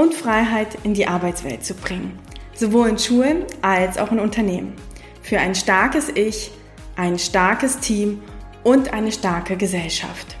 und Freiheit in die Arbeitswelt zu bringen, sowohl in Schulen als auch in Unternehmen. Für ein starkes Ich, ein starkes Team und eine starke Gesellschaft.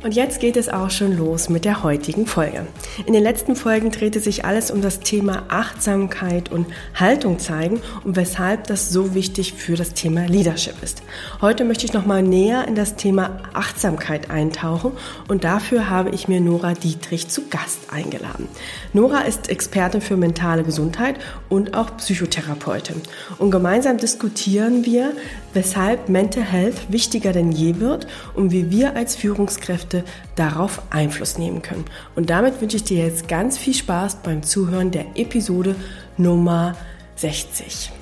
Und jetzt geht es auch schon los mit der heutigen Folge. In den letzten Folgen drehte sich alles um das Thema Achtsamkeit und Haltung zeigen und weshalb das so wichtig für das Thema Leadership ist. Heute möchte ich nochmal näher in das Thema Achtsamkeit eintauchen und dafür habe ich mir Nora Dietrich zu Gast eingeladen. Nora ist Expertin für mentale Gesundheit und auch Psychotherapeutin. Und gemeinsam diskutieren wir, weshalb Mental Health wichtiger denn je wird und wie wir als Führungskräfte darauf Einfluss nehmen können. Und damit wünsche ich dir jetzt ganz viel Spaß beim Zuhören der Episode Nummer 60.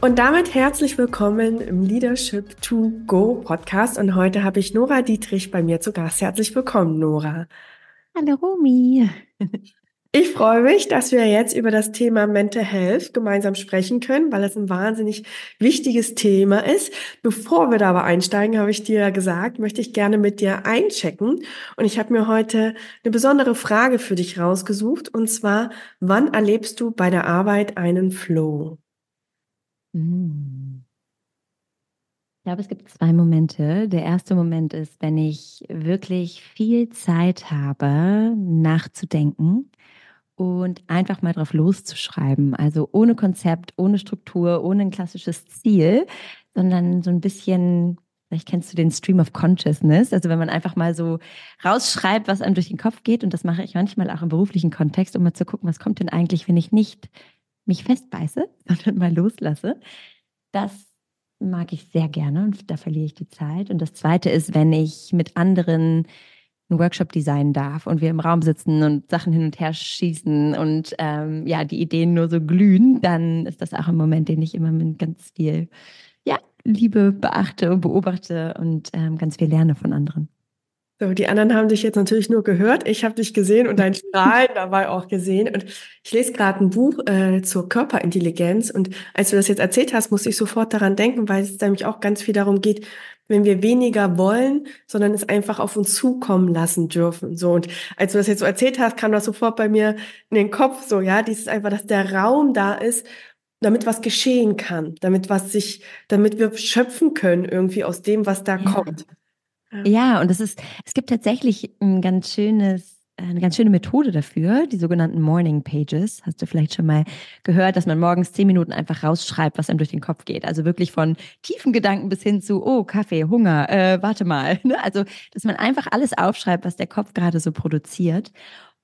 Und damit herzlich willkommen im Leadership to Go Podcast. Und heute habe ich Nora Dietrich bei mir zu Gast. Herzlich willkommen, Nora. Hallo, Romy. Ich freue mich, dass wir jetzt über das Thema Mental Health gemeinsam sprechen können, weil es ein wahnsinnig wichtiges Thema ist. Bevor wir da aber einsteigen, habe ich dir gesagt, möchte ich gerne mit dir einchecken. Und ich habe mir heute eine besondere Frage für dich rausgesucht. Und zwar, wann erlebst du bei der Arbeit einen Flow? Hm. Ich glaube, es gibt zwei Momente. Der erste Moment ist, wenn ich wirklich viel Zeit habe, nachzudenken und einfach mal drauf loszuschreiben. Also ohne Konzept, ohne Struktur, ohne ein klassisches Ziel, sondern so ein bisschen, vielleicht kennst du den Stream of Consciousness, also wenn man einfach mal so rausschreibt, was einem durch den Kopf geht. Und das mache ich manchmal auch im beruflichen Kontext, um mal zu gucken, was kommt denn eigentlich, wenn ich nicht mich festbeiße, sondern mal loslasse. Das mag ich sehr gerne und da verliere ich die Zeit. Und das Zweite ist, wenn ich mit anderen einen Workshop designen darf und wir im Raum sitzen und Sachen hin und her schießen und ähm, ja, die Ideen nur so glühen, dann ist das auch ein Moment, den ich immer mit ganz viel ja, Liebe beachte und beobachte und ähm, ganz viel lerne von anderen. So, die anderen haben dich jetzt natürlich nur gehört. Ich habe dich gesehen und dein Strahlen dabei auch gesehen. Und ich lese gerade ein Buch äh, zur Körperintelligenz. Und als du das jetzt erzählt hast, musste ich sofort daran denken, weil es nämlich auch ganz viel darum geht, wenn wir weniger wollen, sondern es einfach auf uns zukommen lassen dürfen. So und als du das jetzt so erzählt hast, kam das sofort bei mir in den Kopf. So ja, dieses einfach, dass der Raum da ist, damit was geschehen kann, damit was sich, damit wir schöpfen können irgendwie aus dem, was da ja. kommt. Ja, und es ist, es gibt tatsächlich ein ganz schönes eine ganz schöne Methode dafür, die sogenannten Morning Pages. Hast du vielleicht schon mal gehört, dass man morgens zehn Minuten einfach rausschreibt, was einem durch den Kopf geht. Also wirklich von tiefen Gedanken bis hin zu, oh, Kaffee, Hunger, äh, warte mal. Ne? Also, dass man einfach alles aufschreibt, was der Kopf gerade so produziert.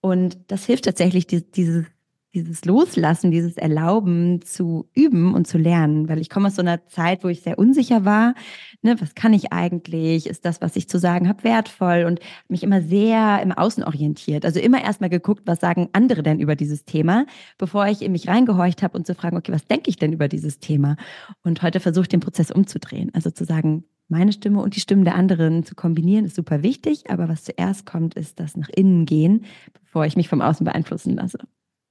Und das hilft tatsächlich, die, dieses dieses Loslassen, dieses Erlauben zu üben und zu lernen, weil ich komme aus so einer Zeit, wo ich sehr unsicher war. Ne, was kann ich eigentlich? Ist das, was ich zu sagen habe, wertvoll? Und mich immer sehr im Außen orientiert. Also immer erstmal geguckt, was sagen andere denn über dieses Thema, bevor ich in mich reingehorcht habe und zu fragen, okay, was denke ich denn über dieses Thema? Und heute versuche ich den Prozess umzudrehen. Also zu sagen, meine Stimme und die Stimmen der anderen zu kombinieren, ist super wichtig. Aber was zuerst kommt, ist das nach innen gehen, bevor ich mich vom Außen beeinflussen lasse.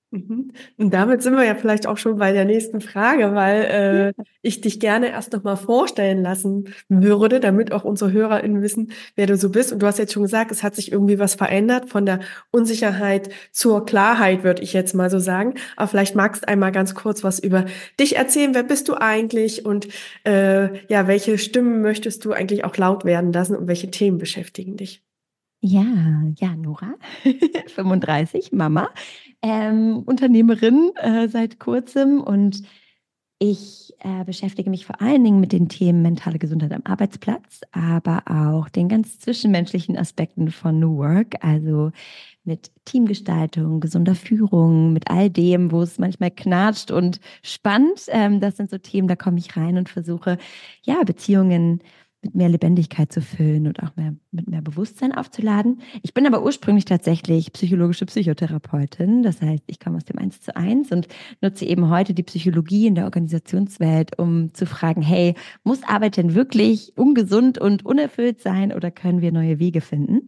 Mhm. Und damit sind wir ja vielleicht auch schon bei der nächsten Frage, weil äh, ich dich gerne erst noch mal vorstellen lassen würde, damit auch unsere HörerInnen wissen, wer du so bist. Und du hast jetzt schon gesagt, es hat sich irgendwie was verändert von der Unsicherheit zur Klarheit, würde ich jetzt mal so sagen. Aber vielleicht magst du einmal ganz kurz was über dich erzählen. Wer bist du eigentlich und äh, ja, welche Stimmen möchtest du eigentlich auch laut werden lassen und welche Themen beschäftigen dich? Ja, ja, Nora, 35, Mama, ähm, Unternehmerin äh, seit kurzem und ich äh, beschäftige mich vor allen Dingen mit den Themen mentale Gesundheit am Arbeitsplatz, aber auch den ganz zwischenmenschlichen Aspekten von New Work, also mit Teamgestaltung, gesunder Führung, mit all dem, wo es manchmal knatscht und spannt. Ähm, das sind so Themen, da komme ich rein und versuche, ja, Beziehungen mit mehr Lebendigkeit zu füllen und auch mehr, mit mehr Bewusstsein aufzuladen. Ich bin aber ursprünglich tatsächlich psychologische Psychotherapeutin. Das heißt, ich komme aus dem Eins zu eins und nutze eben heute die Psychologie in der Organisationswelt, um zu fragen, hey, muss Arbeit denn wirklich ungesund und unerfüllt sein oder können wir neue Wege finden?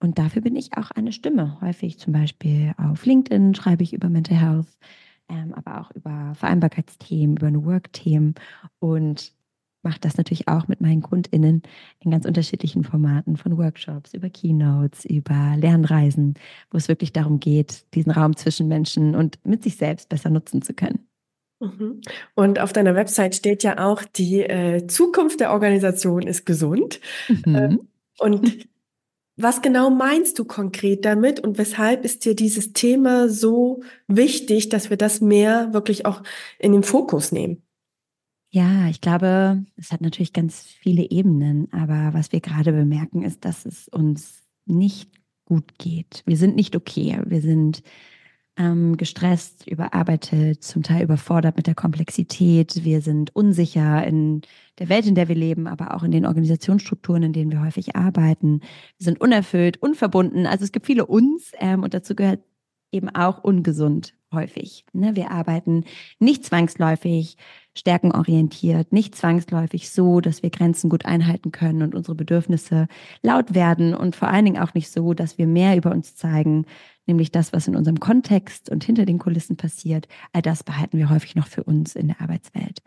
Und dafür bin ich auch eine Stimme. Häufig zum Beispiel auf LinkedIn schreibe ich über Mental Health, ähm, aber auch über Vereinbarkeitsthemen, über New Work-Themen und mache das natürlich auch mit meinen KundInnen in ganz unterschiedlichen Formaten, von Workshops über Keynotes, über Lernreisen, wo es wirklich darum geht, diesen Raum zwischen Menschen und mit sich selbst besser nutzen zu können. Mhm. Und auf deiner Website steht ja auch, die äh, Zukunft der Organisation ist gesund. Mhm. Äh, und was genau meinst du konkret damit und weshalb ist dir dieses Thema so wichtig, dass wir das mehr wirklich auch in den Fokus nehmen? Ja, ich glaube, es hat natürlich ganz viele Ebenen, aber was wir gerade bemerken, ist, dass es uns nicht gut geht. Wir sind nicht okay. Wir sind ähm, gestresst, überarbeitet, zum Teil überfordert mit der Komplexität. Wir sind unsicher in der Welt, in der wir leben, aber auch in den Organisationsstrukturen, in denen wir häufig arbeiten. Wir sind unerfüllt, unverbunden. Also es gibt viele uns ähm, und dazu gehört eben auch ungesund häufig. Ne? Wir arbeiten nicht zwangsläufig stärkenorientiert, nicht zwangsläufig so, dass wir Grenzen gut einhalten können und unsere Bedürfnisse laut werden und vor allen Dingen auch nicht so, dass wir mehr über uns zeigen, nämlich das, was in unserem Kontext und hinter den Kulissen passiert. All das behalten wir häufig noch für uns in der Arbeitswelt.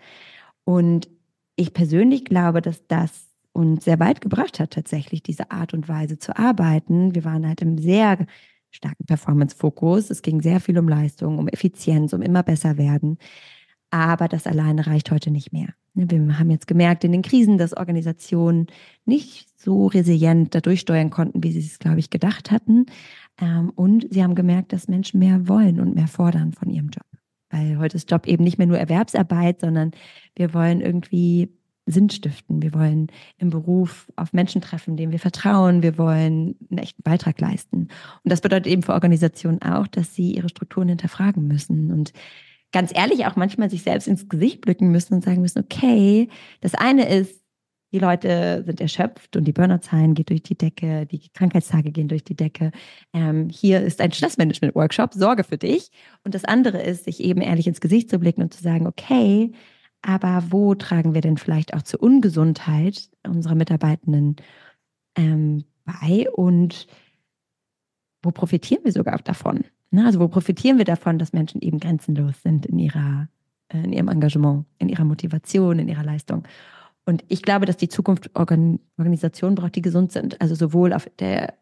Und ich persönlich glaube, dass das uns sehr weit gebracht hat, tatsächlich diese Art und Weise zu arbeiten. Wir waren halt im sehr starken Performance-Fokus. Es ging sehr viel um Leistung, um Effizienz, um immer besser werden. Aber das alleine reicht heute nicht mehr. Ne, wir haben jetzt gemerkt in den Krisen, dass Organisationen nicht so resilient dadurch steuern konnten, wie sie es, glaube ich, gedacht hatten. Ähm, und sie haben gemerkt, dass Menschen mehr wollen und mehr fordern von ihrem Job. Weil heute ist Job eben nicht mehr nur Erwerbsarbeit, sondern wir wollen irgendwie Sinn stiften. Wir wollen im Beruf auf Menschen treffen, denen wir vertrauen. Wir wollen einen echten Beitrag leisten. Und das bedeutet eben für Organisationen auch, dass sie ihre Strukturen hinterfragen müssen und ganz ehrlich auch manchmal sich selbst ins Gesicht blicken müssen und sagen müssen, okay, das eine ist, die Leute sind erschöpft und die Burnout-Zahlen gehen durch die Decke, die Krankheitstage gehen durch die Decke. Ähm, hier ist ein Stressmanagement-Workshop, Sorge für dich. Und das andere ist, sich eben ehrlich ins Gesicht zu blicken und zu sagen, okay, aber wo tragen wir denn vielleicht auch zur Ungesundheit unserer Mitarbeitenden ähm, bei und wo profitieren wir sogar davon? Ne? Also wo profitieren wir davon, dass Menschen eben grenzenlos sind in ihrer äh, in ihrem Engagement, in ihrer Motivation, in ihrer Leistung. Und ich glaube, dass die Zukunft Organ Organisationen braucht, die gesund sind. Also sowohl auf der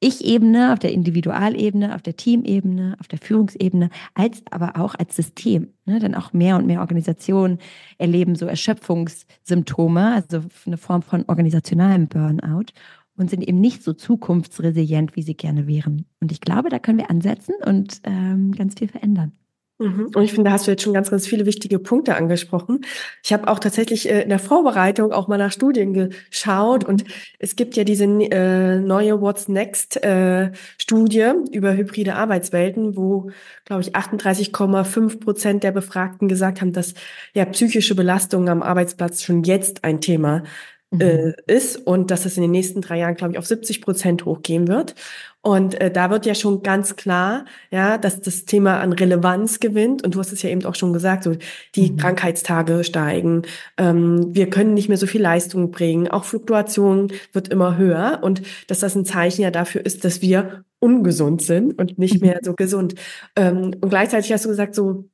Ich-Ebene, auf der Individualebene, auf der Teamebene, auf der Führungsebene, als aber auch als System. Ne? Denn auch mehr und mehr Organisationen erleben so Erschöpfungssymptome, also eine Form von organisationalem Burnout und sind eben nicht so zukunftsresilient, wie sie gerne wären. Und ich glaube, da können wir ansetzen und ähm, ganz viel verändern. Mhm. Und ich finde, da hast du jetzt schon ganz, ganz viele wichtige Punkte angesprochen. Ich habe auch tatsächlich äh, in der Vorbereitung auch mal nach Studien geschaut und es gibt ja diese äh, neue What's Next äh, Studie über hybride Arbeitswelten, wo, glaube ich, 38,5 Prozent der Befragten gesagt haben, dass ja psychische Belastungen am Arbeitsplatz schon jetzt ein Thema mhm. ist und dass es in den nächsten drei Jahren, glaube ich, auf 70 Prozent hochgehen wird. Und äh, da wird ja schon ganz klar, ja, dass das Thema an Relevanz gewinnt. Und du hast es ja eben auch schon gesagt, so die mhm. Krankheitstage steigen, ähm, wir können nicht mehr so viel Leistung bringen, auch Fluktuation wird immer höher und dass das ein Zeichen ja dafür ist, dass wir ungesund sind und nicht mhm. mehr so gesund. Ähm, und gleichzeitig hast du gesagt, so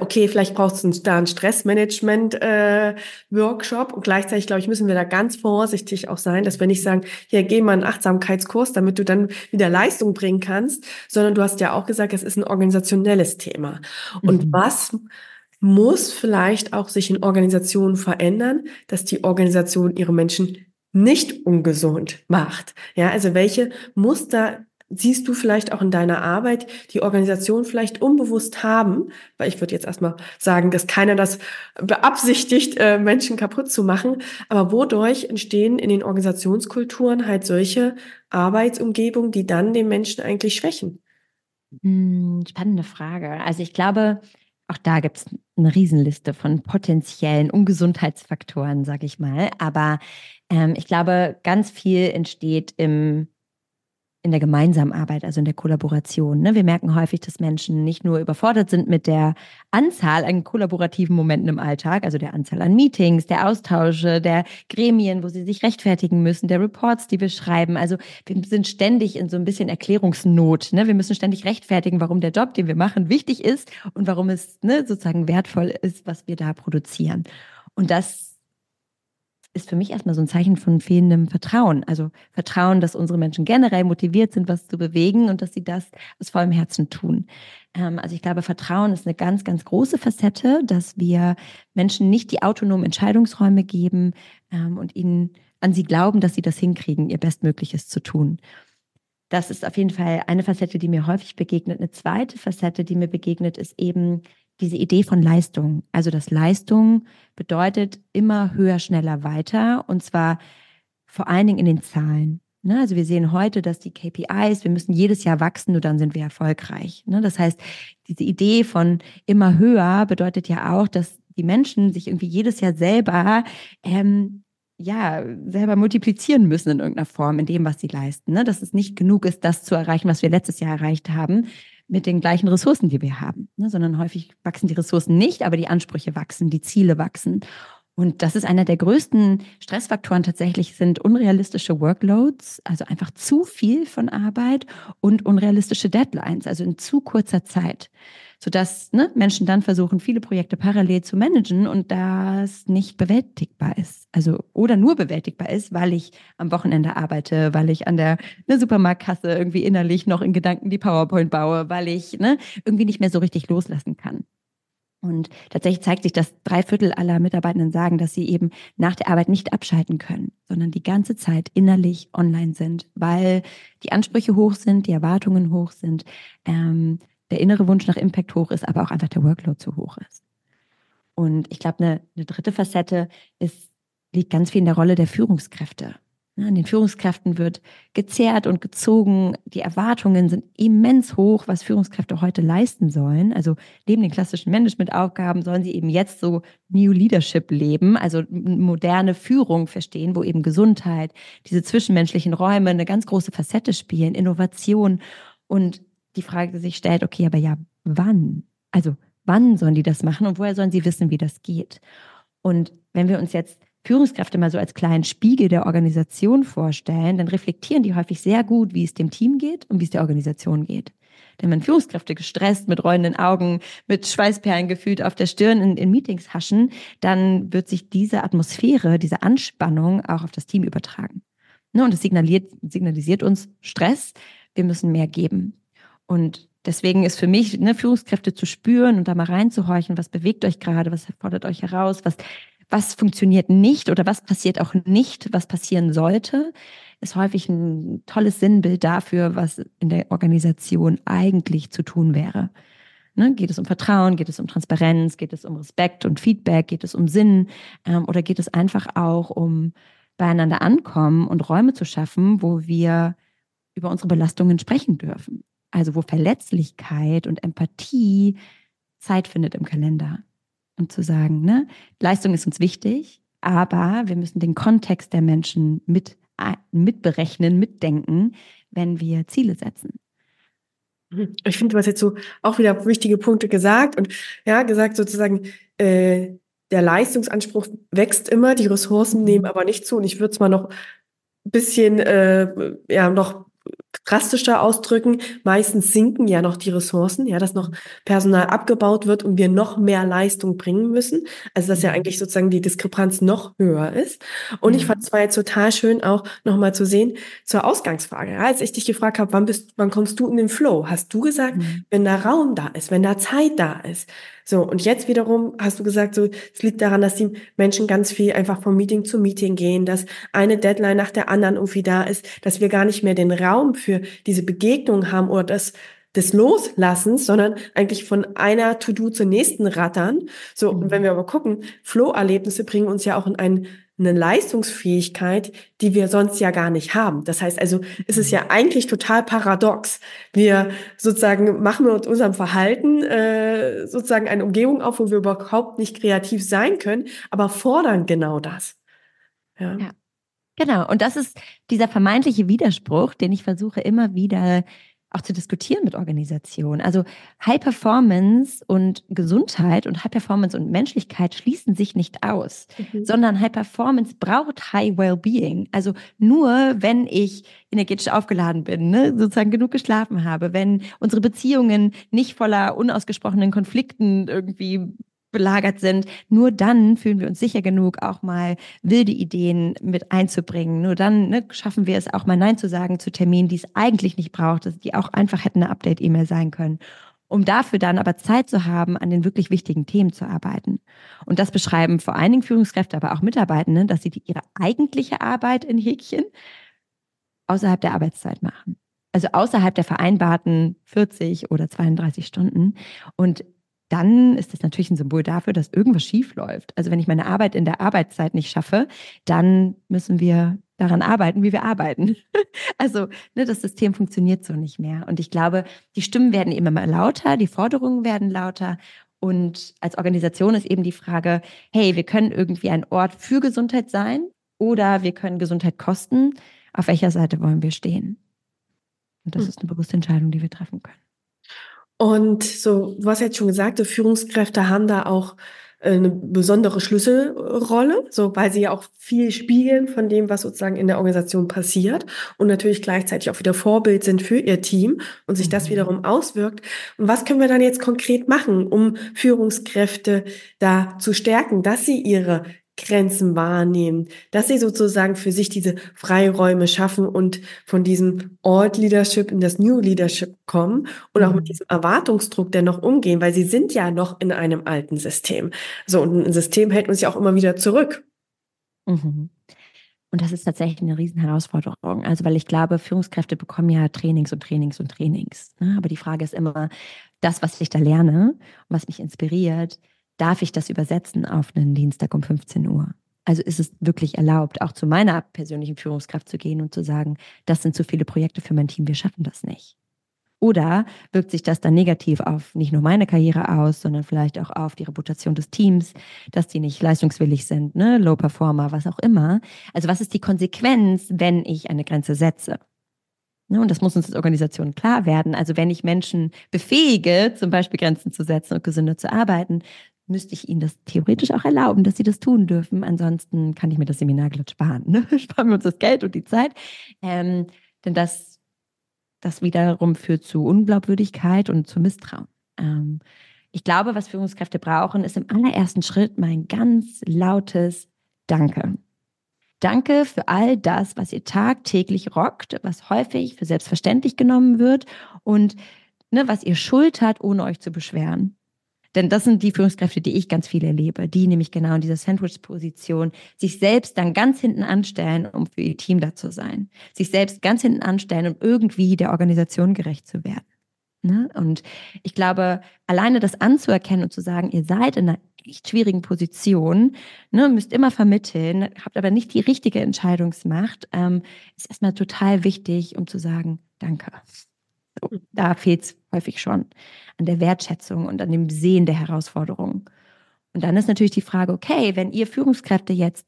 okay, vielleicht braucht es da einen Stressmanagement-Workshop. Äh, und gleichzeitig, glaube ich, müssen wir da ganz vorsichtig auch sein, dass wir nicht sagen, hier, geh mal einen Achtsamkeitskurs, damit du dann wieder Leistung bringen kannst, sondern du hast ja auch gesagt, es ist ein organisationelles Thema. Und mhm. was muss vielleicht auch sich in Organisationen verändern, dass die Organisation ihre Menschen nicht ungesund macht. Ja, also welche Muster siehst du vielleicht auch in deiner Arbeit die Organisation vielleicht unbewusst haben, weil ich würde jetzt erstmal sagen, dass keiner das beabsichtigt, äh, Menschen kaputt zu machen, aber wodurch entstehen in den Organisationskulturen halt solche Arbeitsumgebungen, die dann den Menschen eigentlich schwächen? Hm, spannende Frage. Also ich glaube, auch da gibt es eine Riesenliste von potenziellen Ungesundheitsfaktoren, sage ich mal. Aber ähm, ich glaube, ganz viel entsteht im in der gemeinsamen Arbeit, also in der Kollaboration. Ne? Wir merken häufig, dass Menschen nicht nur überfordert sind mit der Anzahl an kollaborativen Momenten im Alltag, also der Anzahl an Meetings, der Austausche, der Gremien, wo sie sich rechtfertigen müssen, der Reports, die wir schreiben. Also wir sind ständig in so ein bisschen Erklärungsnot. Ne? Wir müssen ständig rechtfertigen, warum der Job, den wir machen, wichtig ist und warum es ne, sozusagen wertvoll ist, was wir da produzieren. Und das ist für mich erstmal so ein Zeichen von fehlendem Vertrauen. Also Vertrauen, dass unsere Menschen generell motiviert sind, was zu bewegen und dass sie das aus vollem Herzen tun. Ähm, also ich glaube, Vertrauen ist eine ganz, ganz große Facette, dass wir Menschen nicht die autonomen Entscheidungsräume geben ähm, und ihnen an sie glauben, dass sie das hinkriegen, ihr Bestmögliches zu tun. Das ist auf jeden Fall eine Facette, die mir häufig begegnet. Eine zweite Facette, die mir begegnet, ist eben diese Idee von Leistung. Also dass Leistung bedeutet immer höher, schneller, weiter und zwar vor allen Dingen in den Zahlen. Ne? Also wir sehen heute, dass die KPIs, wir müssen jedes Jahr wachsen, nur dann sind wir erfolgreich. Ne? Das heißt, diese Idee von immer höher bedeutet ja auch, dass die Menschen sich irgendwie jedes Jahr selber ähm, ja, selber multiplizieren müssen in irgendeiner Form, in dem, was sie leisten. Ne? Dass es nicht genug ist, das zu erreichen, was wir letztes Jahr erreicht haben, mit den gleichen Ressourcen, die wir haben, ne? sondern häufig wachsen die Ressourcen nicht, aber die Ansprüche wachsen, die Ziele wachsen. Und das ist einer der größten Stressfaktoren tatsächlich sind unrealistische Workloads, also einfach zu viel von Arbeit und unrealistische Deadlines, also in zu kurzer Zeit sodass ne, Menschen dann versuchen, viele Projekte parallel zu managen und das nicht bewältigbar ist. Also oder nur bewältigbar ist, weil ich am Wochenende arbeite, weil ich an der ne, Supermarktkasse irgendwie innerlich noch in Gedanken die PowerPoint baue, weil ich ne, irgendwie nicht mehr so richtig loslassen kann. Und tatsächlich zeigt sich, dass drei Viertel aller Mitarbeitenden sagen, dass sie eben nach der Arbeit nicht abschalten können, sondern die ganze Zeit innerlich online sind, weil die Ansprüche hoch sind, die Erwartungen hoch sind, ähm, der innere Wunsch nach Impact hoch ist, aber auch einfach der Workload zu hoch ist. Und ich glaube, eine, eine dritte Facette ist, liegt ganz viel in der Rolle der Führungskräfte. An den Führungskräften wird gezerrt und gezogen. Die Erwartungen sind immens hoch, was Führungskräfte heute leisten sollen. Also neben den klassischen Managementaufgaben sollen sie eben jetzt so New Leadership leben, also moderne Führung verstehen, wo eben Gesundheit, diese zwischenmenschlichen Räume eine ganz große Facette spielen, Innovation. Und die Frage sich stellt, okay, aber ja, wann? Also wann sollen die das machen und woher sollen sie wissen, wie das geht? Und wenn wir uns jetzt Führungskräfte mal so als kleinen Spiegel der Organisation vorstellen, dann reflektieren die häufig sehr gut, wie es dem Team geht und wie es der Organisation geht. Denn wenn Führungskräfte gestresst, mit rollenden Augen, mit Schweißperlen gefühlt auf der Stirn in, in Meetings haschen, dann wird sich diese Atmosphäre, diese Anspannung auch auf das Team übertragen. Ne, und es signalisiert uns Stress, wir müssen mehr geben. Und deswegen ist für mich, ne, Führungskräfte zu spüren und da mal reinzuhorchen, was bewegt euch gerade, was fordert euch heraus, was, was funktioniert nicht oder was passiert auch nicht, was passieren sollte, ist häufig ein tolles Sinnbild dafür, was in der Organisation eigentlich zu tun wäre. Ne, geht es um Vertrauen, geht es um Transparenz, geht es um Respekt und Feedback, geht es um Sinn ähm, oder geht es einfach auch um beieinander ankommen und Räume zu schaffen, wo wir über unsere Belastungen sprechen dürfen also wo Verletzlichkeit und Empathie Zeit findet im Kalender. Und zu sagen, ne, Leistung ist uns wichtig, aber wir müssen den Kontext der Menschen mit, mitberechnen, mitdenken, wenn wir Ziele setzen. Ich finde, du hast jetzt so auch wieder wichtige Punkte gesagt und ja, gesagt sozusagen, äh, der Leistungsanspruch wächst immer, die Ressourcen mhm. nehmen aber nicht zu. Und ich würde es mal noch ein bisschen, äh, ja, noch drastischer ausdrücken, meistens sinken ja noch die Ressourcen, ja, dass noch Personal abgebaut wird und wir noch mehr Leistung bringen müssen. Also dass ja mhm. eigentlich sozusagen die Diskrepanz noch höher ist. Und mhm. ich fand es war jetzt total schön, auch nochmal zu sehen zur Ausgangsfrage. Ja, als ich dich gefragt habe, wann bist, wann kommst du in den Flow, hast du gesagt, mhm. wenn da Raum da ist, wenn da Zeit da ist, so, und jetzt wiederum hast du gesagt, so, es liegt daran, dass die Menschen ganz viel einfach vom Meeting zu Meeting gehen, dass eine Deadline nach der anderen irgendwie da ist, dass wir gar nicht mehr den Raum für diese Begegnung haben oder das des Loslassens, sondern eigentlich von einer To-Do zur nächsten rattern. So, mhm. und wenn wir aber gucken, Flow-Erlebnisse bringen uns ja auch in einen eine Leistungsfähigkeit, die wir sonst ja gar nicht haben. Das heißt also, es ist ja mhm. eigentlich total paradox. Wir sozusagen machen mit unserem Verhalten äh, sozusagen eine Umgebung auf, wo wir überhaupt nicht kreativ sein können, aber fordern genau das. Ja. ja. Genau. Und das ist dieser vermeintliche Widerspruch, den ich versuche immer wieder auch zu diskutieren mit Organisationen. Also High Performance und Gesundheit und High Performance und Menschlichkeit schließen sich nicht aus, mhm. sondern High Performance braucht High Wellbeing. Also nur wenn ich energetisch aufgeladen bin, ne, sozusagen genug geschlafen habe, wenn unsere Beziehungen nicht voller unausgesprochenen Konflikten irgendwie belagert sind, nur dann fühlen wir uns sicher genug, auch mal wilde Ideen mit einzubringen. Nur dann ne, schaffen wir es auch mal Nein zu sagen zu Terminen, die es eigentlich nicht braucht, die auch einfach hätten eine Update-E-Mail sein können um dafür dann aber Zeit zu haben, an den wirklich wichtigen Themen zu arbeiten. Und das beschreiben vor allen Dingen Führungskräfte, aber auch Mitarbeitende, dass sie die, ihre eigentliche Arbeit in Häkchen außerhalb der Arbeitszeit machen. Also außerhalb der vereinbarten 40 oder 32 Stunden. Und dann ist das natürlich ein Symbol dafür, dass irgendwas schief läuft. Also wenn ich meine Arbeit in der Arbeitszeit nicht schaffe, dann müssen wir daran arbeiten, wie wir arbeiten. also ne, das System funktioniert so nicht mehr. Und ich glaube, die Stimmen werden immer mal lauter, die Forderungen werden lauter. Und als Organisation ist eben die Frage, hey, wir können irgendwie ein Ort für Gesundheit sein oder wir können Gesundheit kosten. Auf welcher Seite wollen wir stehen? Und das hm. ist eine bewusste Entscheidung, die wir treffen können. Und so, du hast jetzt schon gesagt, Führungskräfte haben da auch äh, eine besondere Schlüsselrolle, so weil sie ja auch viel spiegeln von dem, was sozusagen in der Organisation passiert und natürlich gleichzeitig auch wieder Vorbild sind für ihr Team und sich das mhm. wiederum auswirkt. Und was können wir dann jetzt konkret machen, um Führungskräfte da zu stärken, dass sie ihre Grenzen wahrnehmen, dass sie sozusagen für sich diese Freiräume schaffen und von diesem Old Leadership in das New Leadership kommen und auch mit mhm. diesem Erwartungsdruck dennoch umgehen, weil sie sind ja noch in einem alten System. So, und ein System hält uns ja auch immer wieder zurück. Mhm. Und das ist tatsächlich eine Riesenherausforderung. Also, weil ich glaube, Führungskräfte bekommen ja Trainings und Trainings und Trainings. Ne? Aber die Frage ist immer, das, was ich da lerne und was mich inspiriert, darf ich das übersetzen auf einen Dienstag um 15 Uhr? Also ist es wirklich erlaubt, auch zu meiner persönlichen Führungskraft zu gehen und zu sagen, das sind zu viele Projekte für mein Team, wir schaffen das nicht. Oder wirkt sich das dann negativ auf nicht nur meine Karriere aus, sondern vielleicht auch auf die Reputation des Teams, dass die nicht leistungswillig sind, ne? Low Performer, was auch immer. Also was ist die Konsequenz, wenn ich eine Grenze setze? Ne? Und das muss uns als Organisation klar werden. Also wenn ich Menschen befähige, zum Beispiel Grenzen zu setzen und gesünder zu arbeiten, müsste ich ihnen das theoretisch auch erlauben, dass sie das tun dürfen. Ansonsten kann ich mir das Seminar glatt sparen. Ne? Sparen wir uns das Geld und die Zeit. Ähm, denn das, das wiederum führt zu Unglaubwürdigkeit und zu Misstrauen. Ähm, ich glaube, was Führungskräfte brauchen, ist im allerersten Schritt mein ganz lautes Danke. Danke für all das, was ihr tagtäglich rockt, was häufig für selbstverständlich genommen wird und ne, was ihr schultert, ohne euch zu beschweren. Denn das sind die Führungskräfte, die ich ganz viel erlebe, die nämlich genau in dieser Sandwich-Position sich selbst dann ganz hinten anstellen, um für ihr Team da zu sein. Sich selbst ganz hinten anstellen, um irgendwie der Organisation gerecht zu werden. Ne? Und ich glaube, alleine das anzuerkennen und zu sagen, ihr seid in einer echt schwierigen Position, ne, müsst immer vermitteln, habt aber nicht die richtige Entscheidungsmacht, ähm, ist erstmal total wichtig, um zu sagen, danke. So, da fehlt es häufig schon an der Wertschätzung und an dem Sehen der Herausforderungen. Und dann ist natürlich die Frage, okay, wenn ihr Führungskräfte jetzt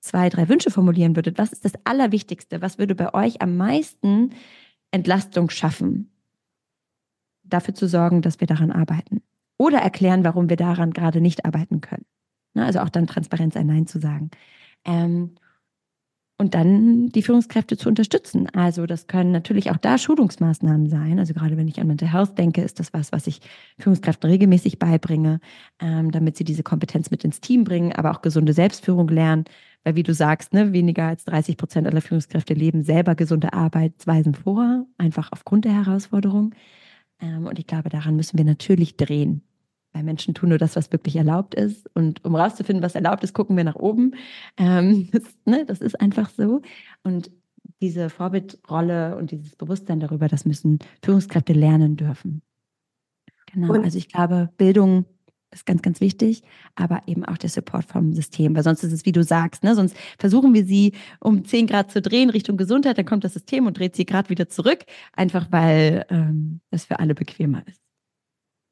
zwei, drei Wünsche formulieren würdet, was ist das Allerwichtigste? Was würde bei euch am meisten Entlastung schaffen? Dafür zu sorgen, dass wir daran arbeiten. Oder erklären, warum wir daran gerade nicht arbeiten können. Ne, also auch dann Transparenz ein Nein zu sagen. Ähm, und dann die Führungskräfte zu unterstützen. Also das können natürlich auch da Schulungsmaßnahmen sein. Also gerade wenn ich an Mental Health denke, ist das was, was ich Führungskräften regelmäßig beibringe, ähm, damit sie diese Kompetenz mit ins Team bringen, aber auch gesunde Selbstführung lernen. Weil wie du sagst, ne, weniger als 30 Prozent aller Führungskräfte leben selber gesunde Arbeitsweisen vor, einfach aufgrund der Herausforderung. Ähm, und ich glaube, daran müssen wir natürlich drehen. Weil Menschen tun nur das, was wirklich erlaubt ist. Und um rauszufinden, was erlaubt ist, gucken wir nach oben. Ähm, das, ne, das ist einfach so. Und diese Vorbildrolle und dieses Bewusstsein darüber, das müssen Führungskräfte lernen dürfen. Genau, und also ich glaube, Bildung ist ganz, ganz wichtig, aber eben auch der Support vom System, weil sonst ist es, wie du sagst, ne? sonst versuchen wir sie um 10 Grad zu drehen Richtung Gesundheit, dann kommt das System und dreht sie gerade wieder zurück, einfach weil ähm, das für alle bequemer ist.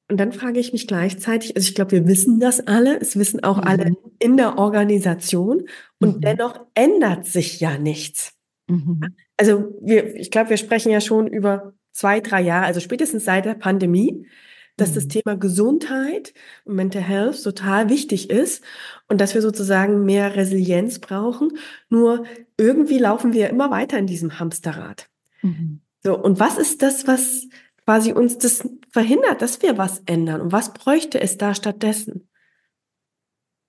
Und dann frage ich mich gleichzeitig, also ich glaube, wir wissen das alle, es wissen auch mhm. alle in der Organisation und mhm. dennoch ändert sich ja nichts. Mhm. Also wir, ich glaube, wir sprechen ja schon über zwei, drei Jahre, also spätestens seit der Pandemie, dass das mhm. Thema Gesundheit und Mental Health total wichtig ist und dass wir sozusagen mehr Resilienz brauchen. Nur irgendwie laufen wir immer weiter in diesem Hamsterrad. Mhm. So, und was ist das, was quasi uns das verhindert, dass wir was ändern? Und was bräuchte es da stattdessen?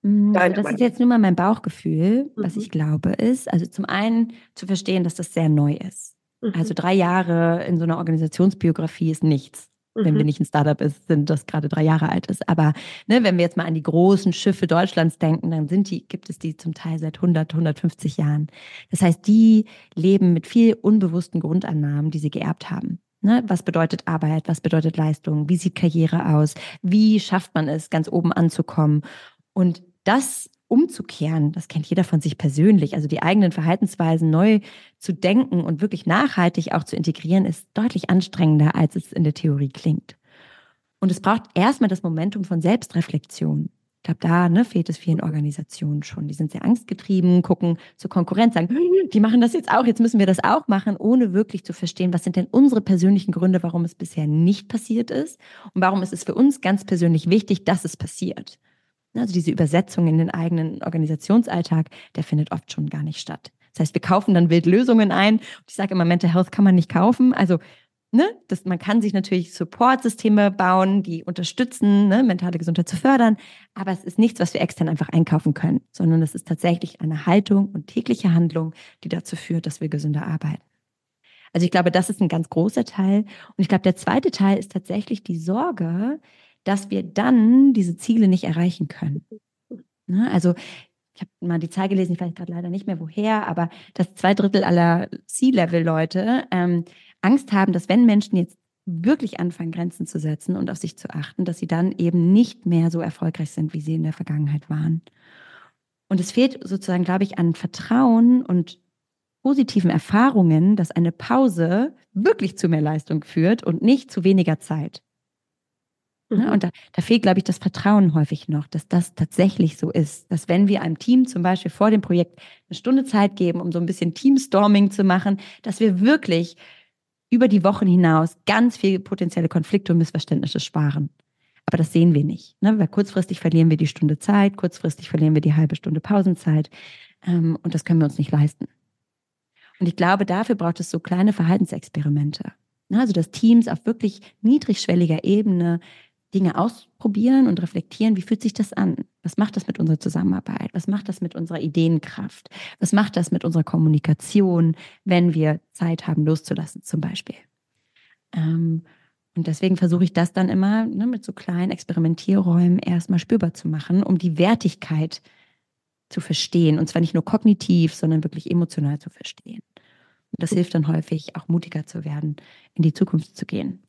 Mm, das ist jetzt nur mal mein Bauchgefühl. Mhm. Was ich glaube ist, also zum einen zu verstehen, dass das sehr neu ist. Mhm. Also drei Jahre in so einer Organisationsbiografie ist nichts. Mhm. Wenn wir mhm. nicht ein Startup ist, sind das gerade drei Jahre alt ist. Aber ne, wenn wir jetzt mal an die großen Schiffe Deutschlands denken, dann sind die, gibt es die zum Teil seit 100, 150 Jahren. Das heißt, die leben mit viel unbewussten Grundannahmen, die sie geerbt haben. Ne, was bedeutet Arbeit? Was bedeutet Leistung? Wie sieht Karriere aus? Wie schafft man es, ganz oben anzukommen? Und das umzukehren, das kennt jeder von sich persönlich. Also die eigenen Verhaltensweisen neu zu denken und wirklich nachhaltig auch zu integrieren, ist deutlich anstrengender, als es in der Theorie klingt. Und es braucht erstmal das Momentum von Selbstreflexion. Ich glaube, da ne, fehlt es vielen Organisationen schon. Die sind sehr angstgetrieben, gucken zur Konkurrenz, sagen, die machen das jetzt auch, jetzt müssen wir das auch machen, ohne wirklich zu verstehen, was sind denn unsere persönlichen Gründe, warum es bisher nicht passiert ist und warum ist es für uns ganz persönlich wichtig, dass es passiert. Also diese Übersetzung in den eigenen Organisationsalltag, der findet oft schon gar nicht statt. Das heißt, wir kaufen dann wild Lösungen ein. Ich sage immer, Mental Health kann man nicht kaufen. Also Ne, das, man kann sich natürlich Supportsysteme bauen, die unterstützen, ne, mentale Gesundheit zu fördern, aber es ist nichts, was wir extern einfach einkaufen können, sondern es ist tatsächlich eine Haltung und tägliche Handlung, die dazu führt, dass wir gesünder arbeiten. Also ich glaube, das ist ein ganz großer Teil. Und ich glaube, der zweite Teil ist tatsächlich die Sorge, dass wir dann diese Ziele nicht erreichen können. Ne, also ich habe mal die Zahl gelesen, ich weiß gerade leider nicht mehr woher, aber dass zwei Drittel aller C-Level-Leute ähm, Angst haben, dass wenn Menschen jetzt wirklich anfangen, Grenzen zu setzen und auf sich zu achten, dass sie dann eben nicht mehr so erfolgreich sind, wie sie in der Vergangenheit waren. Und es fehlt sozusagen, glaube ich, an Vertrauen und positiven Erfahrungen, dass eine Pause wirklich zu mehr Leistung führt und nicht zu weniger Zeit. Ne, mhm. Und da, da fehlt, glaube ich, das Vertrauen häufig noch, dass das tatsächlich so ist. Dass wenn wir einem Team zum Beispiel vor dem Projekt eine Stunde Zeit geben, um so ein bisschen Teamstorming zu machen, dass wir wirklich über die Wochen hinaus ganz viel potenzielle Konflikte und Missverständnisse sparen. Aber das sehen wir nicht. Ne? Weil kurzfristig verlieren wir die Stunde Zeit, kurzfristig verlieren wir die halbe Stunde Pausenzeit. Ähm, und das können wir uns nicht leisten. Und ich glaube, dafür braucht es so kleine Verhaltensexperimente. Ne? Also, dass Teams auf wirklich niedrigschwelliger Ebene Dinge ausprobieren und reflektieren, wie fühlt sich das an? Was macht das mit unserer Zusammenarbeit? Was macht das mit unserer Ideenkraft? Was macht das mit unserer Kommunikation, wenn wir Zeit haben, loszulassen zum Beispiel? Ähm, und deswegen versuche ich das dann immer ne, mit so kleinen Experimentierräumen erstmal spürbar zu machen, um die Wertigkeit zu verstehen. Und zwar nicht nur kognitiv, sondern wirklich emotional zu verstehen. Und das hilft dann häufig, auch mutiger zu werden, in die Zukunft zu gehen.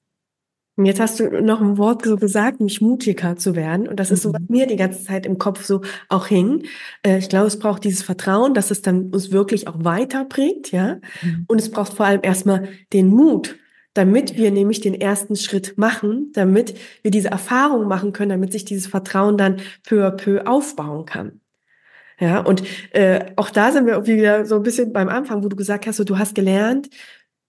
Und jetzt hast du noch ein Wort so gesagt, mich mutiger zu werden. Und das ist so, was mhm. mir die ganze Zeit im Kopf so auch hing. Äh, ich glaube, es braucht dieses Vertrauen, dass es dann uns wirklich auch weiterbringt, ja. Mhm. Und es braucht vor allem erstmal den Mut, damit wir nämlich den ersten Schritt machen, damit wir diese Erfahrung machen können, damit sich dieses Vertrauen dann peu à peu aufbauen kann. Ja, und äh, auch da sind wir irgendwie wieder so ein bisschen beim Anfang, wo du gesagt hast, so, du hast gelernt,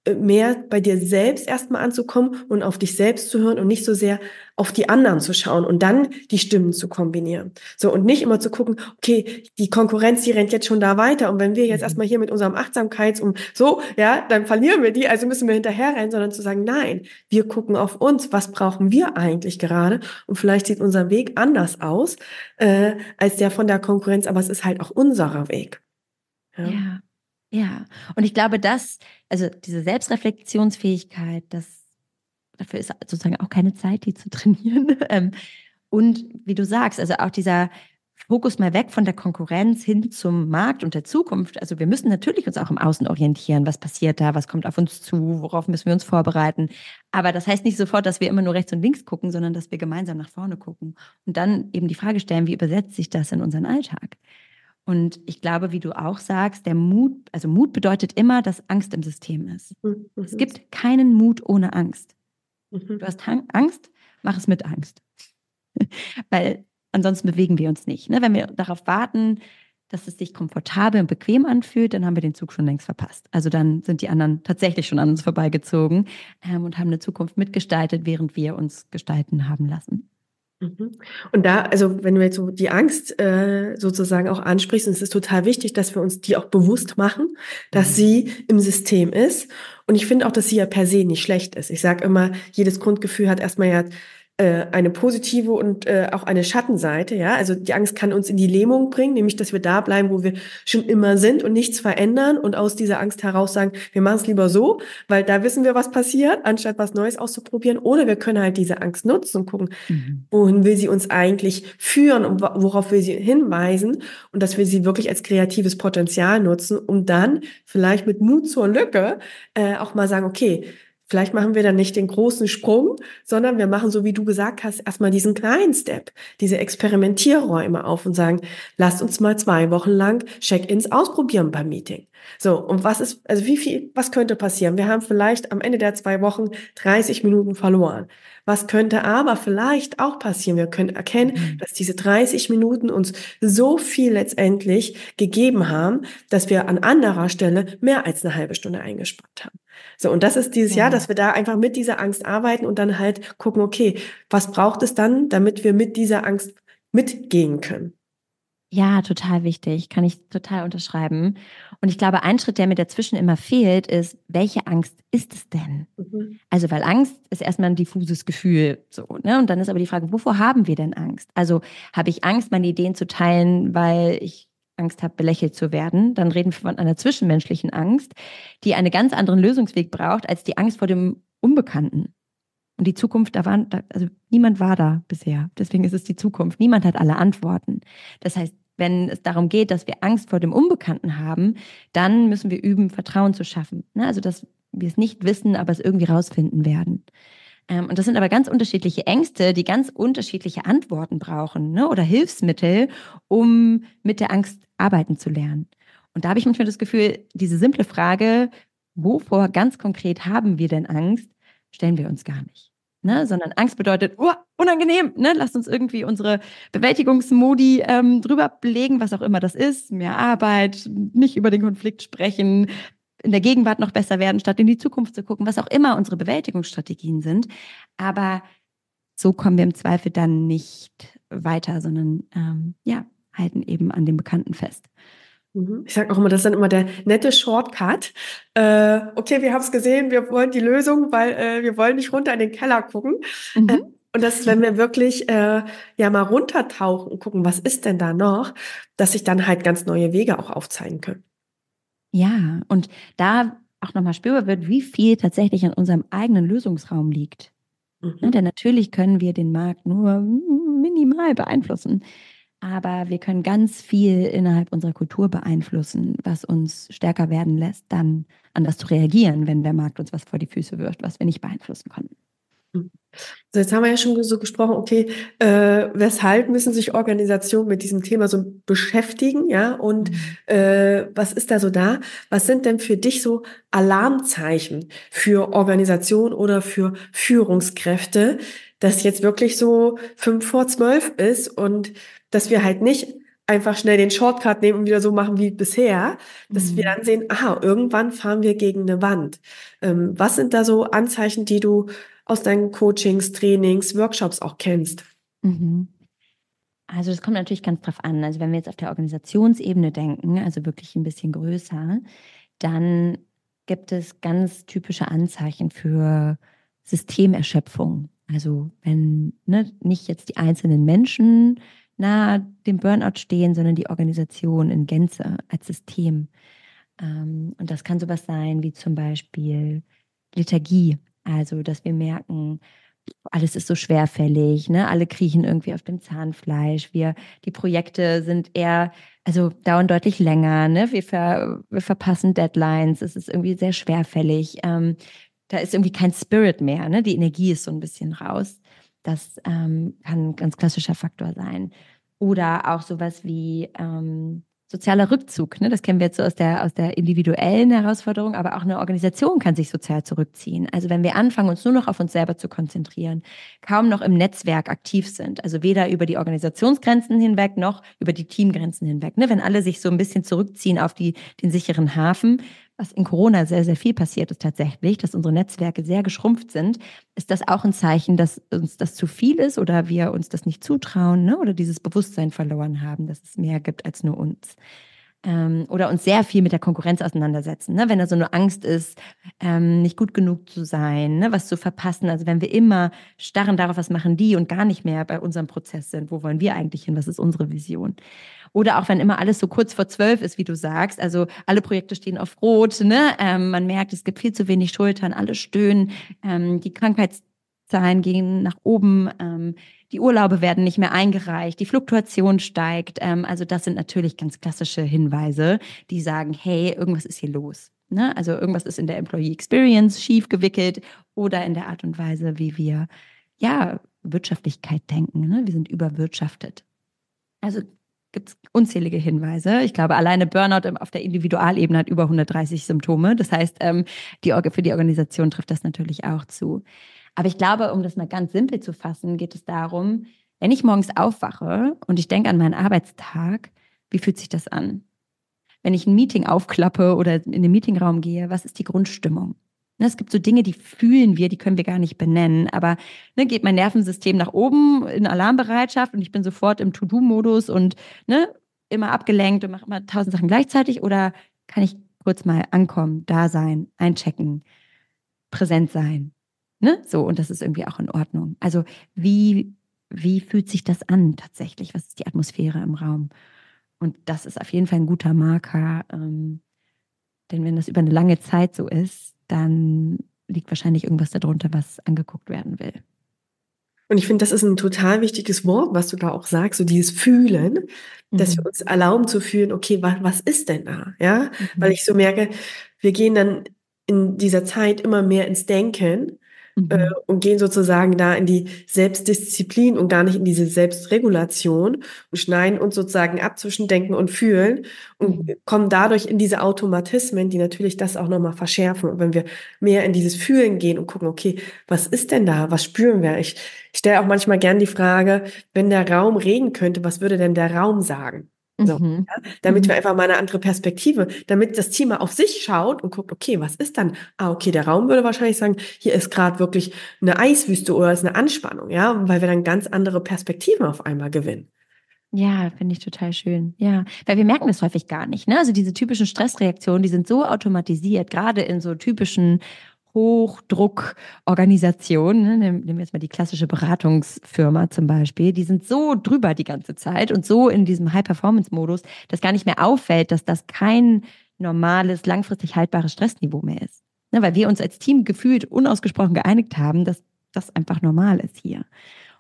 mehr bei dir selbst erstmal anzukommen und auf dich selbst zu hören und nicht so sehr auf die anderen zu schauen und dann die Stimmen zu kombinieren. So und nicht immer zu gucken, okay, die Konkurrenz, die rennt jetzt schon da weiter und wenn wir jetzt mhm. erstmal hier mit unserem Achtsamkeits um so, ja, dann verlieren wir die, also müssen wir hinterher rennen, sondern zu sagen, nein, wir gucken auf uns, was brauchen wir eigentlich gerade und vielleicht sieht unser Weg anders aus äh, als der von der Konkurrenz, aber es ist halt auch unserer Weg. ja. ja. Und ich glaube, dass, also diese Selbstreflexionsfähigkeit, das, dafür ist sozusagen auch keine Zeit, die zu trainieren. Ähm, und wie du sagst, also auch dieser Fokus mal weg von der Konkurrenz hin zum Markt und der Zukunft. Also wir müssen natürlich uns auch im Außen orientieren. Was passiert da? Was kommt auf uns zu? Worauf müssen wir uns vorbereiten? Aber das heißt nicht sofort, dass wir immer nur rechts und links gucken, sondern dass wir gemeinsam nach vorne gucken und dann eben die Frage stellen, wie übersetzt sich das in unseren Alltag? Und ich glaube, wie du auch sagst, der Mut, also Mut bedeutet immer, dass Angst im System ist. Mhm. Es gibt keinen Mut ohne Angst. Mhm. Du hast Angst, mach es mit Angst. Weil ansonsten bewegen wir uns nicht. Ne? Wenn wir darauf warten, dass es sich komfortabel und bequem anfühlt, dann haben wir den Zug schon längst verpasst. Also dann sind die anderen tatsächlich schon an uns vorbeigezogen ähm, und haben eine Zukunft mitgestaltet, während wir uns gestalten haben lassen. Mhm. Und da, also wenn du jetzt so die Angst äh, sozusagen auch ansprichst, und es ist total wichtig, dass wir uns die auch bewusst machen, dass mhm. sie im System ist. Und ich finde auch, dass sie ja per se nicht schlecht ist. Ich sage immer, jedes Grundgefühl hat erstmal ja äh, eine positive und äh, auch eine Schattenseite, ja. Also die Angst kann uns in die Lähmung bringen, nämlich dass wir da bleiben, wo wir schon immer sind und nichts verändern und aus dieser Angst heraus sagen, wir machen es lieber so, weil da wissen wir, was passiert, anstatt was Neues auszuprobieren. Oder wir können halt diese Angst nutzen und gucken, mhm. wohin will sie uns eigentlich führen und worauf will sie hinweisen und dass wir sie wirklich als kreatives Potenzial nutzen, um dann vielleicht mit Mut zur Lücke äh, auch mal sagen, okay, Vielleicht machen wir dann nicht den großen Sprung, sondern wir machen, so wie du gesagt hast, erstmal diesen kleinen Step, diese Experimentierräume auf und sagen, lasst uns mal zwei Wochen lang Check-ins ausprobieren beim Meeting. So, und was ist, also wie viel, was könnte passieren? Wir haben vielleicht am Ende der zwei Wochen 30 Minuten verloren. Was könnte aber vielleicht auch passieren? Wir können erkennen, mhm. dass diese 30 Minuten uns so viel letztendlich gegeben haben, dass wir an anderer Stelle mehr als eine halbe Stunde eingespart haben. So, und das ist dieses ja. Jahr, dass wir da einfach mit dieser Angst arbeiten und dann halt gucken, okay, was braucht es dann, damit wir mit dieser Angst mitgehen können? Ja, total wichtig. Kann ich total unterschreiben. Und ich glaube, ein Schritt, der mir dazwischen immer fehlt, ist, welche Angst ist es denn? Mhm. Also, weil Angst ist erstmal ein diffuses Gefühl, so, ne? Und dann ist aber die Frage, wovor haben wir denn Angst? Also, habe ich Angst, meine Ideen zu teilen, weil ich Angst habe, belächelt zu werden, dann reden wir von einer zwischenmenschlichen Angst, die einen ganz anderen Lösungsweg braucht als die Angst vor dem Unbekannten. Und die Zukunft, da waren, also niemand war da bisher. Deswegen ist es die Zukunft. Niemand hat alle Antworten. Das heißt, wenn es darum geht, dass wir Angst vor dem Unbekannten haben, dann müssen wir üben, Vertrauen zu schaffen. Ne? Also, dass wir es nicht wissen, aber es irgendwie rausfinden werden. Ähm, und das sind aber ganz unterschiedliche Ängste, die ganz unterschiedliche Antworten brauchen ne? oder Hilfsmittel, um mit der Angst arbeiten zu lernen. Und da habe ich manchmal das Gefühl, diese simple Frage, wovor ganz konkret haben wir denn Angst, stellen wir uns gar nicht. Ne? Sondern Angst bedeutet, oh, unangenehm, ne? lasst uns irgendwie unsere Bewältigungsmodi ähm, drüber belegen, was auch immer das ist, mehr Arbeit, nicht über den Konflikt sprechen, in der Gegenwart noch besser werden, statt in die Zukunft zu gucken, was auch immer unsere Bewältigungsstrategien sind. Aber so kommen wir im Zweifel dann nicht weiter, sondern ähm, ja, halten eben an dem Bekannten fest. Mhm. Ich sage auch immer, das ist dann immer der nette Shortcut. Äh, okay, wir haben es gesehen, wir wollen die Lösung, weil äh, wir wollen nicht runter in den Keller gucken. Mhm. Äh, und das wenn wir wirklich äh, ja mal runtertauchen und gucken, was ist denn da noch, dass sich dann halt ganz neue Wege auch aufzeigen können. Ja, und da auch nochmal spürbar wird, wie viel tatsächlich an unserem eigenen Lösungsraum liegt. Mhm. Ne, denn natürlich können wir den Markt nur minimal beeinflussen, aber wir können ganz viel innerhalb unserer Kultur beeinflussen, was uns stärker werden lässt, dann anders zu reagieren, wenn der Markt uns was vor die Füße wirft, was wir nicht beeinflussen konnten. Mhm. So, jetzt haben wir ja schon so gesprochen, okay, äh, weshalb müssen sich Organisationen mit diesem Thema so beschäftigen, ja? Und mhm. äh, was ist da so da? Was sind denn für dich so Alarmzeichen für Organisationen oder für Führungskräfte, dass jetzt wirklich so fünf vor zwölf ist und dass wir halt nicht einfach schnell den Shortcut nehmen und wieder so machen wie bisher, dass mhm. wir dann sehen, aha, irgendwann fahren wir gegen eine Wand. Ähm, was sind da so Anzeichen, die du aus deinen Coachings, Trainings, Workshops auch kennst? Mhm. Also das kommt natürlich ganz drauf an. Also wenn wir jetzt auf der Organisationsebene denken, also wirklich ein bisschen größer, dann gibt es ganz typische Anzeichen für Systemerschöpfung. Also wenn ne, nicht jetzt die einzelnen Menschen nahe dem Burnout stehen, sondern die Organisation in Gänze als System. Ähm, und das kann sowas sein wie zum Beispiel Lethargie. Also, dass wir merken, alles ist so schwerfällig, ne? Alle kriechen irgendwie auf dem Zahnfleisch. Wir, die Projekte sind eher, also dauern deutlich länger, ne? Wir, ver, wir verpassen Deadlines, es ist irgendwie sehr schwerfällig. Ähm, da ist irgendwie kein Spirit mehr, ne? Die Energie ist so ein bisschen raus. Das ähm, kann ein ganz klassischer Faktor sein. Oder auch sowas wie ähm, sozialer Rückzug. Ne? Das kennen wir jetzt so aus der, aus der individuellen Herausforderung, aber auch eine Organisation kann sich sozial zurückziehen. Also wenn wir anfangen, uns nur noch auf uns selber zu konzentrieren, kaum noch im Netzwerk aktiv sind, also weder über die Organisationsgrenzen hinweg noch über die Teamgrenzen hinweg. Ne? Wenn alle sich so ein bisschen zurückziehen auf die, den sicheren Hafen, was in Corona sehr, sehr viel passiert ist tatsächlich, dass unsere Netzwerke sehr geschrumpft sind, ist das auch ein Zeichen, dass uns das zu viel ist oder wir uns das nicht zutrauen ne? oder dieses Bewusstsein verloren haben, dass es mehr gibt als nur uns. Ähm, oder uns sehr viel mit der Konkurrenz auseinandersetzen. Ne? Wenn da so eine Angst ist, ähm, nicht gut genug zu sein, ne? was zu verpassen. Also wenn wir immer starren darauf, was machen die und gar nicht mehr bei unserem Prozess sind, wo wollen wir eigentlich hin, was ist unsere Vision. Oder auch wenn immer alles so kurz vor zwölf ist, wie du sagst. Also alle Projekte stehen auf Rot. Ne? Ähm, man merkt, es gibt viel zu wenig Schultern, alle stöhnen. Ähm, die Krankheitszahlen gehen nach oben. Ähm, die Urlaube werden nicht mehr eingereicht. Die Fluktuation steigt. Ähm, also das sind natürlich ganz klassische Hinweise, die sagen, hey, irgendwas ist hier los. Ne? Also irgendwas ist in der Employee Experience schief gewickelt oder in der Art und Weise, wie wir ja Wirtschaftlichkeit denken. Ne? Wir sind überwirtschaftet. Also gibt es unzählige Hinweise. Ich glaube, alleine Burnout auf der Individualebene hat über 130 Symptome. Das heißt, ähm, die, für die Organisation trifft das natürlich auch zu. Aber ich glaube, um das mal ganz simpel zu fassen, geht es darum, wenn ich morgens aufwache und ich denke an meinen Arbeitstag, wie fühlt sich das an? Wenn ich ein Meeting aufklappe oder in den Meetingraum gehe, was ist die Grundstimmung? Ne, es gibt so Dinge, die fühlen wir, die können wir gar nicht benennen. Aber ne, geht mein Nervensystem nach oben in Alarmbereitschaft und ich bin sofort im To-Do-Modus und ne, immer abgelenkt und mache immer tausend Sachen gleichzeitig? Oder kann ich kurz mal ankommen, da sein, einchecken, präsent sein? Ne? So, und das ist irgendwie auch in Ordnung. Also, wie, wie fühlt sich das an tatsächlich? Was ist die Atmosphäre im Raum? Und das ist auf jeden Fall ein guter Marker. Ähm, denn wenn das über eine lange Zeit so ist, dann liegt wahrscheinlich irgendwas darunter, was angeguckt werden will. Und ich finde, das ist ein total wichtiges Wort, was du da auch sagst, so dieses Fühlen, mhm. dass wir mhm. uns erlauben zu fühlen, okay, was, was ist denn da? Ja, mhm. weil ich so merke, wir gehen dann in dieser Zeit immer mehr ins Denken äh, mhm. und gehen sozusagen da in die Selbstdisziplin und gar nicht in diese Selbstregulation und schneiden uns sozusagen ab zwischen Denken und Fühlen und mhm. kommen dadurch in diese Automatismen, die natürlich das auch nochmal verschärfen. Und wenn wir mehr in dieses Fühlen gehen und gucken, okay, was ist denn da? Was spüren wir? Ich, ich stelle auch manchmal gern die Frage, wenn der Raum reden könnte, was würde denn der Raum sagen? So, mhm. ja, damit wir mhm. einfach mal eine andere Perspektive, damit das Team mal auf sich schaut und guckt, okay, was ist dann? Ah, okay, der Raum würde wahrscheinlich sagen, hier ist gerade wirklich eine Eiswüste oder ist eine Anspannung, ja, weil wir dann ganz andere Perspektiven auf einmal gewinnen. Ja, finde ich total schön. Ja, weil wir merken das häufig gar nicht. Ne? Also diese typischen Stressreaktionen, die sind so automatisiert, gerade in so typischen Hochdruckorganisation, ne, nehmen wir jetzt mal die klassische Beratungsfirma zum Beispiel, die sind so drüber die ganze Zeit und so in diesem High-Performance-Modus, dass gar nicht mehr auffällt, dass das kein normales, langfristig haltbares Stressniveau mehr ist. Ne, weil wir uns als Team gefühlt unausgesprochen geeinigt haben, dass das einfach normal ist hier.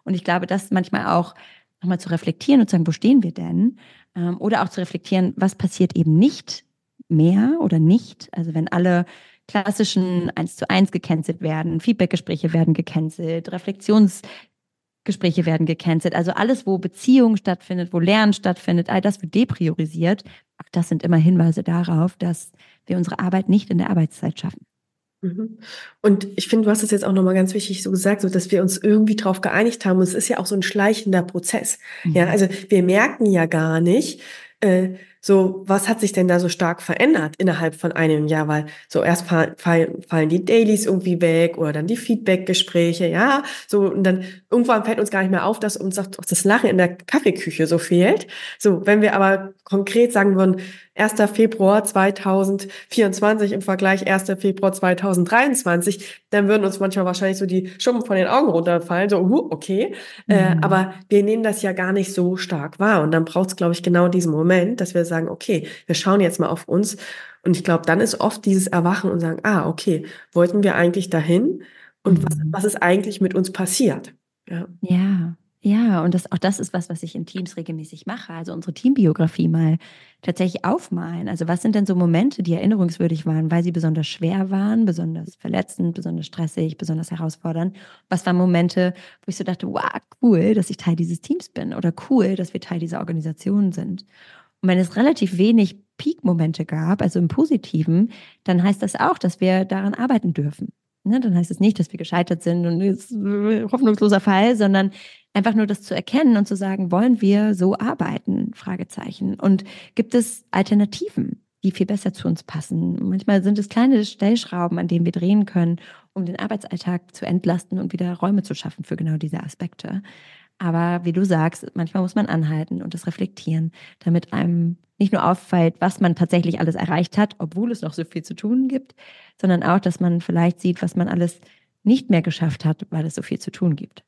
Und ich glaube, das manchmal auch nochmal zu reflektieren und zu sagen, wo stehen wir denn? Ähm, oder auch zu reflektieren, was passiert eben nicht mehr oder nicht. Also wenn alle klassischen 1 zu 1 gecancelt werden, Feedbackgespräche werden gecancelt, Reflexionsgespräche werden gecancelt. Also alles, wo Beziehung stattfindet, wo Lernen stattfindet, all das wird depriorisiert. Auch das sind immer Hinweise darauf, dass wir unsere Arbeit nicht in der Arbeitszeit schaffen. Mhm. Und ich finde, du hast es jetzt auch nochmal ganz wichtig so gesagt, so dass wir uns irgendwie darauf geeinigt haben. Und es ist ja auch so ein schleichender Prozess. Mhm. Ja, also wir merken ja gar nicht, äh, so, was hat sich denn da so stark verändert innerhalb von einem Jahr? Weil so erst fallen, fallen die Dailies irgendwie weg oder dann die Feedback-Gespräche, ja, so und dann irgendwann fällt uns gar nicht mehr auf, dass uns das Lachen in der Kaffeeküche so fehlt. So, wenn wir aber konkret sagen würden, 1. Februar 2024 im Vergleich 1. Februar 2023, dann würden uns manchmal wahrscheinlich so die Schuppen von den Augen runterfallen, so, uh, okay. Äh, mhm. Äh, aber wir nehmen das ja gar nicht so stark wahr. Und dann braucht es, glaube ich, genau diesen Moment, dass wir sagen, okay, wir schauen jetzt mal auf uns. Und ich glaube, dann ist oft dieses Erwachen und sagen, ah, okay, wollten wir eigentlich dahin? und mhm. was, was ist eigentlich mit uns passiert. Ja. ja. Ja, und das, auch das ist was, was ich in Teams regelmäßig mache. Also unsere Teambiografie mal tatsächlich aufmalen. Also was sind denn so Momente, die erinnerungswürdig waren, weil sie besonders schwer waren, besonders verletzend, besonders stressig, besonders herausfordernd? Was waren Momente, wo ich so dachte, wow, cool, dass ich Teil dieses Teams bin oder cool, dass wir Teil dieser Organisation sind? Und wenn es relativ wenig Peak-Momente gab, also im Positiven, dann heißt das auch, dass wir daran arbeiten dürfen. Ne, dann heißt es nicht, dass wir gescheitert sind und ist hoffnungsloser Fall, sondern einfach nur das zu erkennen und zu sagen, wollen wir so arbeiten? Fragezeichen. Und gibt es Alternativen, die viel besser zu uns passen? Manchmal sind es kleine Stellschrauben, an denen wir drehen können, um den Arbeitsalltag zu entlasten und wieder Räume zu schaffen für genau diese Aspekte. Aber wie du sagst, manchmal muss man anhalten und das reflektieren, damit einem nicht nur auffällt, was man tatsächlich alles erreicht hat, obwohl es noch so viel zu tun gibt, sondern auch, dass man vielleicht sieht, was man alles nicht mehr geschafft hat, weil es so viel zu tun gibt.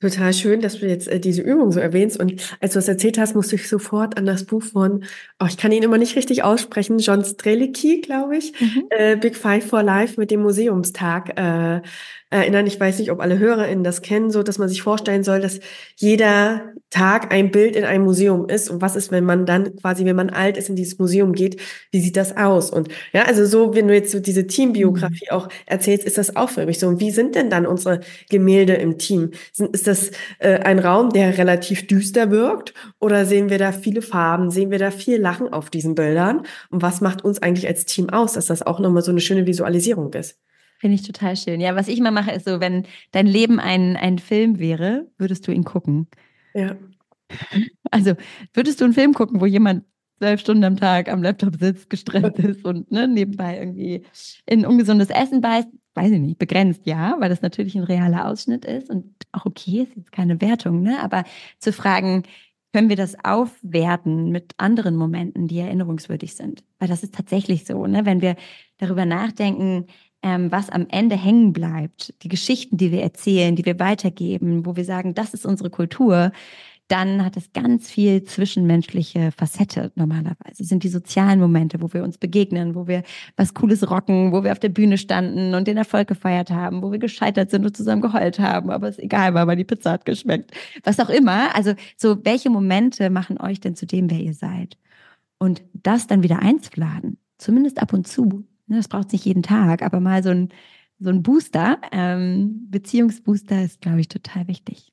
Total schön, dass du jetzt äh, diese Übung so erwähnst. Und als du das erzählt hast, musste ich sofort an das Buch von, oh, ich kann ihn immer nicht richtig aussprechen, John Strelicki, glaube ich, mhm. äh, Big Five for Life mit dem Museumstag äh, erinnern. Ich weiß nicht, ob alle HörerInnen das kennen, so dass man sich vorstellen soll, dass jeder Tag ein Bild in einem Museum ist. Und was ist, wenn man dann quasi, wenn man alt ist, in dieses Museum geht, wie sieht das aus? Und ja, also so, wenn du jetzt so diese Teambiografie mhm. auch erzählst, ist das auch für mich so. Und wie sind denn dann unsere Gemälde im Team? Sind, ist das äh, ein Raum, der relativ düster wirkt? Oder sehen wir da viele Farben? Sehen wir da viel Lachen auf diesen Bildern? Und was macht uns eigentlich als Team aus, dass das auch nochmal so eine schöne Visualisierung ist? Finde ich total schön. Ja, was ich immer mache, ist so, wenn dein Leben ein, ein Film wäre, würdest du ihn gucken. Ja. Also, würdest du einen Film gucken, wo jemand zwölf Stunden am Tag am Laptop sitzt, gestresst ist und ne, nebenbei irgendwie in ungesundes Essen beißt? Weiß ich nicht, begrenzt, ja, weil das natürlich ein realer Ausschnitt ist und auch okay, ist jetzt keine Wertung, ne? Aber zu fragen, können wir das aufwerten mit anderen Momenten, die erinnerungswürdig sind? Weil das ist tatsächlich so, ne? Wenn wir darüber nachdenken, ähm, was am Ende hängen bleibt, die Geschichten, die wir erzählen, die wir weitergeben, wo wir sagen, das ist unsere Kultur, dann hat es ganz viel zwischenmenschliche Facette normalerweise. sind die sozialen Momente, wo wir uns begegnen, wo wir was Cooles rocken, wo wir auf der Bühne standen und den Erfolg gefeiert haben, wo wir gescheitert sind und zusammen geheult haben, aber es egal war, weil die Pizza hat geschmeckt. Was auch immer. Also so, welche Momente machen euch denn zu dem, wer ihr seid? Und das dann wieder einzuladen, zumindest ab und zu, Ne, das braucht nicht jeden Tag, aber mal so ein, so ein Booster, ähm, Beziehungsbooster ist, glaube ich, total wichtig.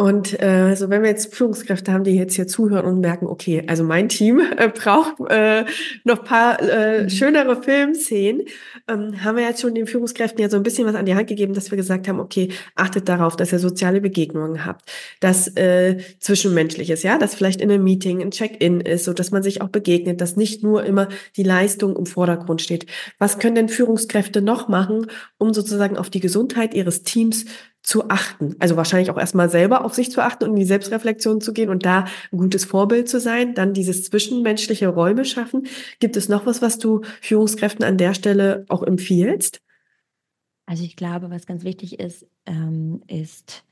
Und äh, also wenn wir jetzt Führungskräfte haben, die jetzt hier zuhören und merken, okay, also mein Team äh, braucht äh, noch paar äh, mhm. schönere Filmszenen, ähm, haben wir jetzt schon den Führungskräften ja so ein bisschen was an die Hand gegeben, dass wir gesagt haben, okay, achtet darauf, dass ihr soziale Begegnungen habt, dass äh, zwischenmenschliches, ja, dass vielleicht in einem Meeting ein Check-in ist, so dass man sich auch begegnet, dass nicht nur immer die Leistung im Vordergrund steht. Was können denn Führungskräfte noch machen, um sozusagen auf die Gesundheit ihres Teams zu achten. Also wahrscheinlich auch erstmal selber auf sich zu achten und in die Selbstreflexion zu gehen und da ein gutes Vorbild zu sein, dann dieses zwischenmenschliche Räume schaffen. Gibt es noch was, was du Führungskräften an der Stelle auch empfiehlst? Also ich glaube, was ganz wichtig ist, ähm, ist,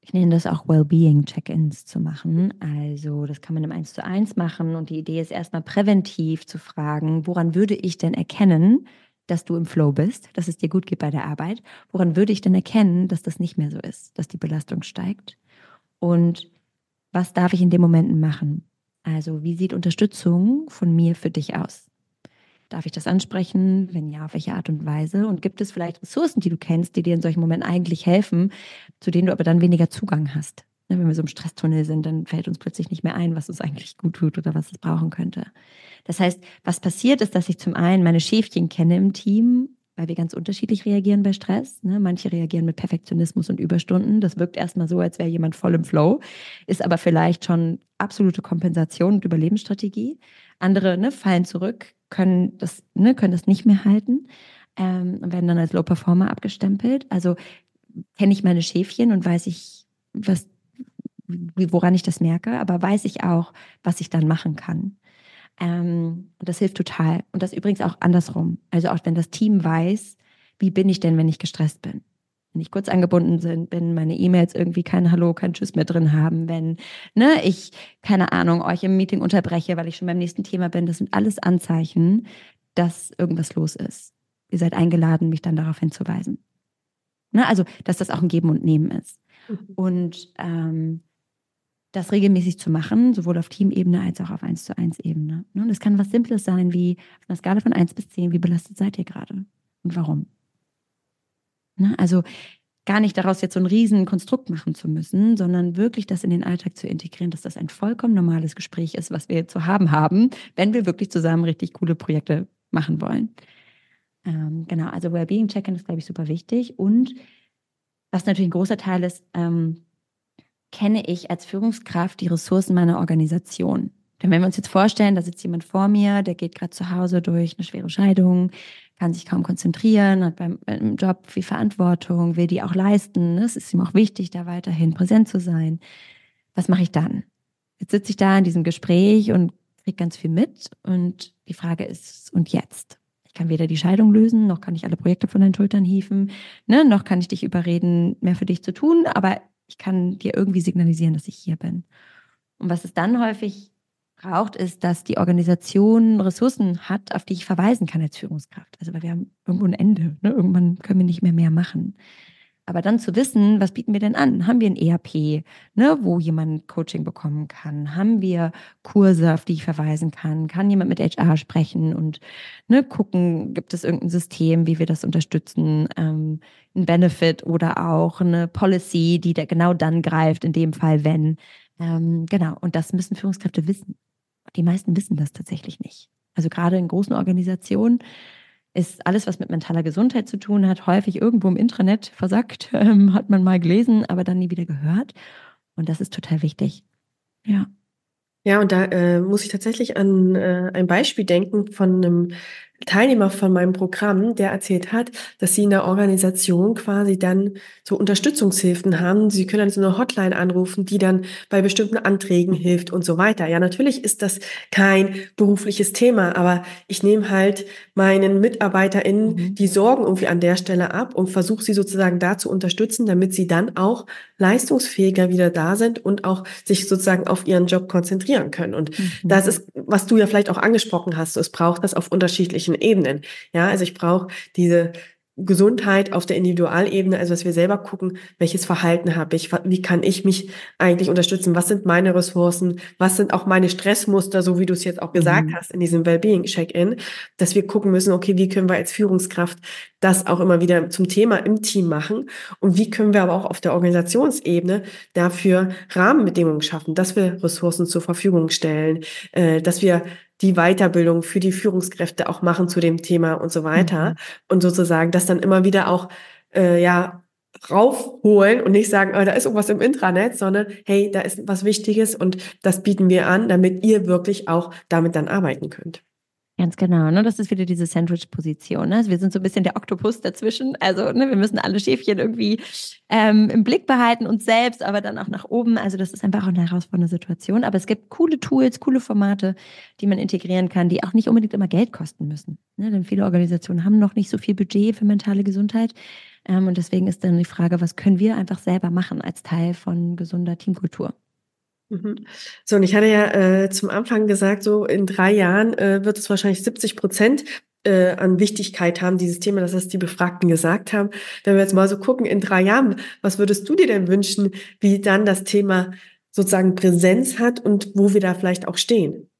ich nenne das auch Wellbeing-Check-ins zu machen. Also das kann man im Eins zu eins machen und die Idee ist erstmal präventiv zu fragen, woran würde ich denn erkennen, dass du im Flow bist, dass es dir gut geht bei der Arbeit. Woran würde ich denn erkennen, dass das nicht mehr so ist, dass die Belastung steigt? Und was darf ich in den Momenten machen? Also, wie sieht Unterstützung von mir für dich aus? Darf ich das ansprechen? Wenn ja, auf welche Art und Weise? Und gibt es vielleicht Ressourcen, die du kennst, die dir in solchen Momenten eigentlich helfen, zu denen du aber dann weniger Zugang hast? Ne, wenn wir so im Stresstunnel sind, dann fällt uns plötzlich nicht mehr ein, was uns eigentlich gut tut oder was es brauchen könnte. Das heißt, was passiert ist, dass ich zum einen meine Schäfchen kenne im Team, weil wir ganz unterschiedlich reagieren bei Stress. Ne? Manche reagieren mit Perfektionismus und Überstunden. Das wirkt erstmal so, als wäre jemand voll im Flow, ist aber vielleicht schon absolute Kompensation und Überlebensstrategie. Andere ne, fallen zurück, können das, ne, können das nicht mehr halten ähm, und werden dann als Low Performer abgestempelt. Also kenne ich meine Schäfchen und weiß ich, was woran ich das merke, aber weiß ich auch, was ich dann machen kann. Ähm, und das hilft total. Und das übrigens auch andersrum. Also auch wenn das Team weiß, wie bin ich denn, wenn ich gestresst bin? Wenn ich kurz angebunden bin, meine E-Mails irgendwie kein Hallo, kein Tschüss mehr drin haben, wenn ne, ich, keine Ahnung, euch im Meeting unterbreche, weil ich schon beim nächsten Thema bin, das sind alles Anzeichen, dass irgendwas los ist. ihr seid eingeladen, mich dann darauf hinzuweisen. Ne? Also, dass das auch ein Geben und Nehmen ist. Mhm. Und ähm, das regelmäßig zu machen, sowohl auf Teamebene als auch auf 1 zu 1 Ebene. Ne? Und das kann was Simples sein, wie auf einer Skala von 1 bis 10, wie belastet seid ihr gerade und warum? Ne? Also gar nicht daraus jetzt so ein riesen Konstrukt machen zu müssen, sondern wirklich das in den Alltag zu integrieren, dass das ein vollkommen normales Gespräch ist, was wir zu haben haben, wenn wir wirklich zusammen richtig coole Projekte machen wollen. Ähm, genau, also Wellbeing Check-in ist, glaube ich, super wichtig. Und was natürlich ein großer Teil ist, ähm, kenne ich als Führungskraft die Ressourcen meiner Organisation. Denn wenn wir uns jetzt vorstellen, da sitzt jemand vor mir, der geht gerade zu Hause durch eine schwere Scheidung, kann sich kaum konzentrieren, hat beim, beim Job viel Verantwortung, will die auch leisten. Ne? Es ist ihm auch wichtig, da weiterhin präsent zu sein. Was mache ich dann? Jetzt sitze ich da in diesem Gespräch und kriege ganz viel mit. Und die Frage ist, und jetzt? Ich kann weder die Scheidung lösen, noch kann ich alle Projekte von deinen Schultern hieven, ne? noch kann ich dich überreden, mehr für dich zu tun, aber ich kann dir irgendwie signalisieren, dass ich hier bin. Und was es dann häufig braucht, ist, dass die Organisation Ressourcen hat, auf die ich verweisen kann als Führungskraft. Also weil wir haben irgendwo ein Ende. Ne? Irgendwann können wir nicht mehr mehr machen. Aber dann zu wissen, was bieten wir denn an? Haben wir ein ERP, ne, wo jemand Coaching bekommen kann? Haben wir Kurse, auf die ich verweisen kann? Kann jemand mit HR sprechen und ne, gucken, gibt es irgendein System, wie wir das unterstützen? Ähm, ein Benefit oder auch eine Policy, die da genau dann greift, in dem Fall, wenn. Ähm, genau, und das müssen Führungskräfte wissen. Die meisten wissen das tatsächlich nicht. Also gerade in großen Organisationen ist alles, was mit mentaler Gesundheit zu tun hat, häufig irgendwo im Intranet versackt, ähm, hat man mal gelesen, aber dann nie wieder gehört. Und das ist total wichtig. Ja. Ja, und da äh, muss ich tatsächlich an äh, ein Beispiel denken von einem Teilnehmer von meinem Programm, der erzählt hat, dass sie in der Organisation quasi dann so Unterstützungshilfen haben. Sie können dann so eine Hotline anrufen, die dann bei bestimmten Anträgen hilft und so weiter. Ja, natürlich ist das kein berufliches Thema, aber ich nehme halt meinen MitarbeiterInnen mhm. die Sorgen irgendwie an der Stelle ab und versuche sie sozusagen da zu unterstützen, damit sie dann auch leistungsfähiger wieder da sind und auch sich sozusagen auf ihren Job konzentrieren können. Und mhm. das ist, was du ja vielleicht auch angesprochen hast, es braucht das auf unterschiedlichen Ebenen. Ja, also ich brauche diese Gesundheit auf der Individualebene, also dass wir selber gucken, welches Verhalten habe ich, wie kann ich mich eigentlich unterstützen, was sind meine Ressourcen, was sind auch meine Stressmuster, so wie du es jetzt auch gesagt mhm. hast in diesem Wellbeing-Check-in, dass wir gucken müssen, okay, wie können wir als Führungskraft das auch immer wieder zum Thema im Team machen und wie können wir aber auch auf der Organisationsebene dafür Rahmenbedingungen schaffen, dass wir Ressourcen zur Verfügung stellen, äh, dass wir die Weiterbildung für die Führungskräfte auch machen zu dem Thema und so weiter. Mhm. Und sozusagen das dann immer wieder auch, äh, ja, raufholen und nicht sagen, oh, da ist irgendwas im Intranet, sondern hey, da ist was Wichtiges und das bieten wir an, damit ihr wirklich auch damit dann arbeiten könnt. Ganz genau, ne? Das ist wieder diese Sandwich-Position. Ne? Also wir sind so ein bisschen der Oktopus dazwischen. Also ne, wir müssen alle Schäfchen irgendwie ähm, im Blick behalten, uns selbst, aber dann auch nach oben. Also das ist einfach auch eine herausfordernde Situation. Aber es gibt coole Tools, coole Formate, die man integrieren kann, die auch nicht unbedingt immer Geld kosten müssen. Ne? Denn viele Organisationen haben noch nicht so viel Budget für mentale Gesundheit. Ähm, und deswegen ist dann die Frage, was können wir einfach selber machen als Teil von gesunder Teamkultur? Mhm. So, und ich hatte ja äh, zum Anfang gesagt, so in drei Jahren äh, wird es wahrscheinlich 70 Prozent äh, an Wichtigkeit haben, dieses Thema, dass das die Befragten gesagt haben. Wenn wir jetzt mal so gucken, in drei Jahren, was würdest du dir denn wünschen, wie dann das Thema sozusagen Präsenz hat und wo wir da vielleicht auch stehen?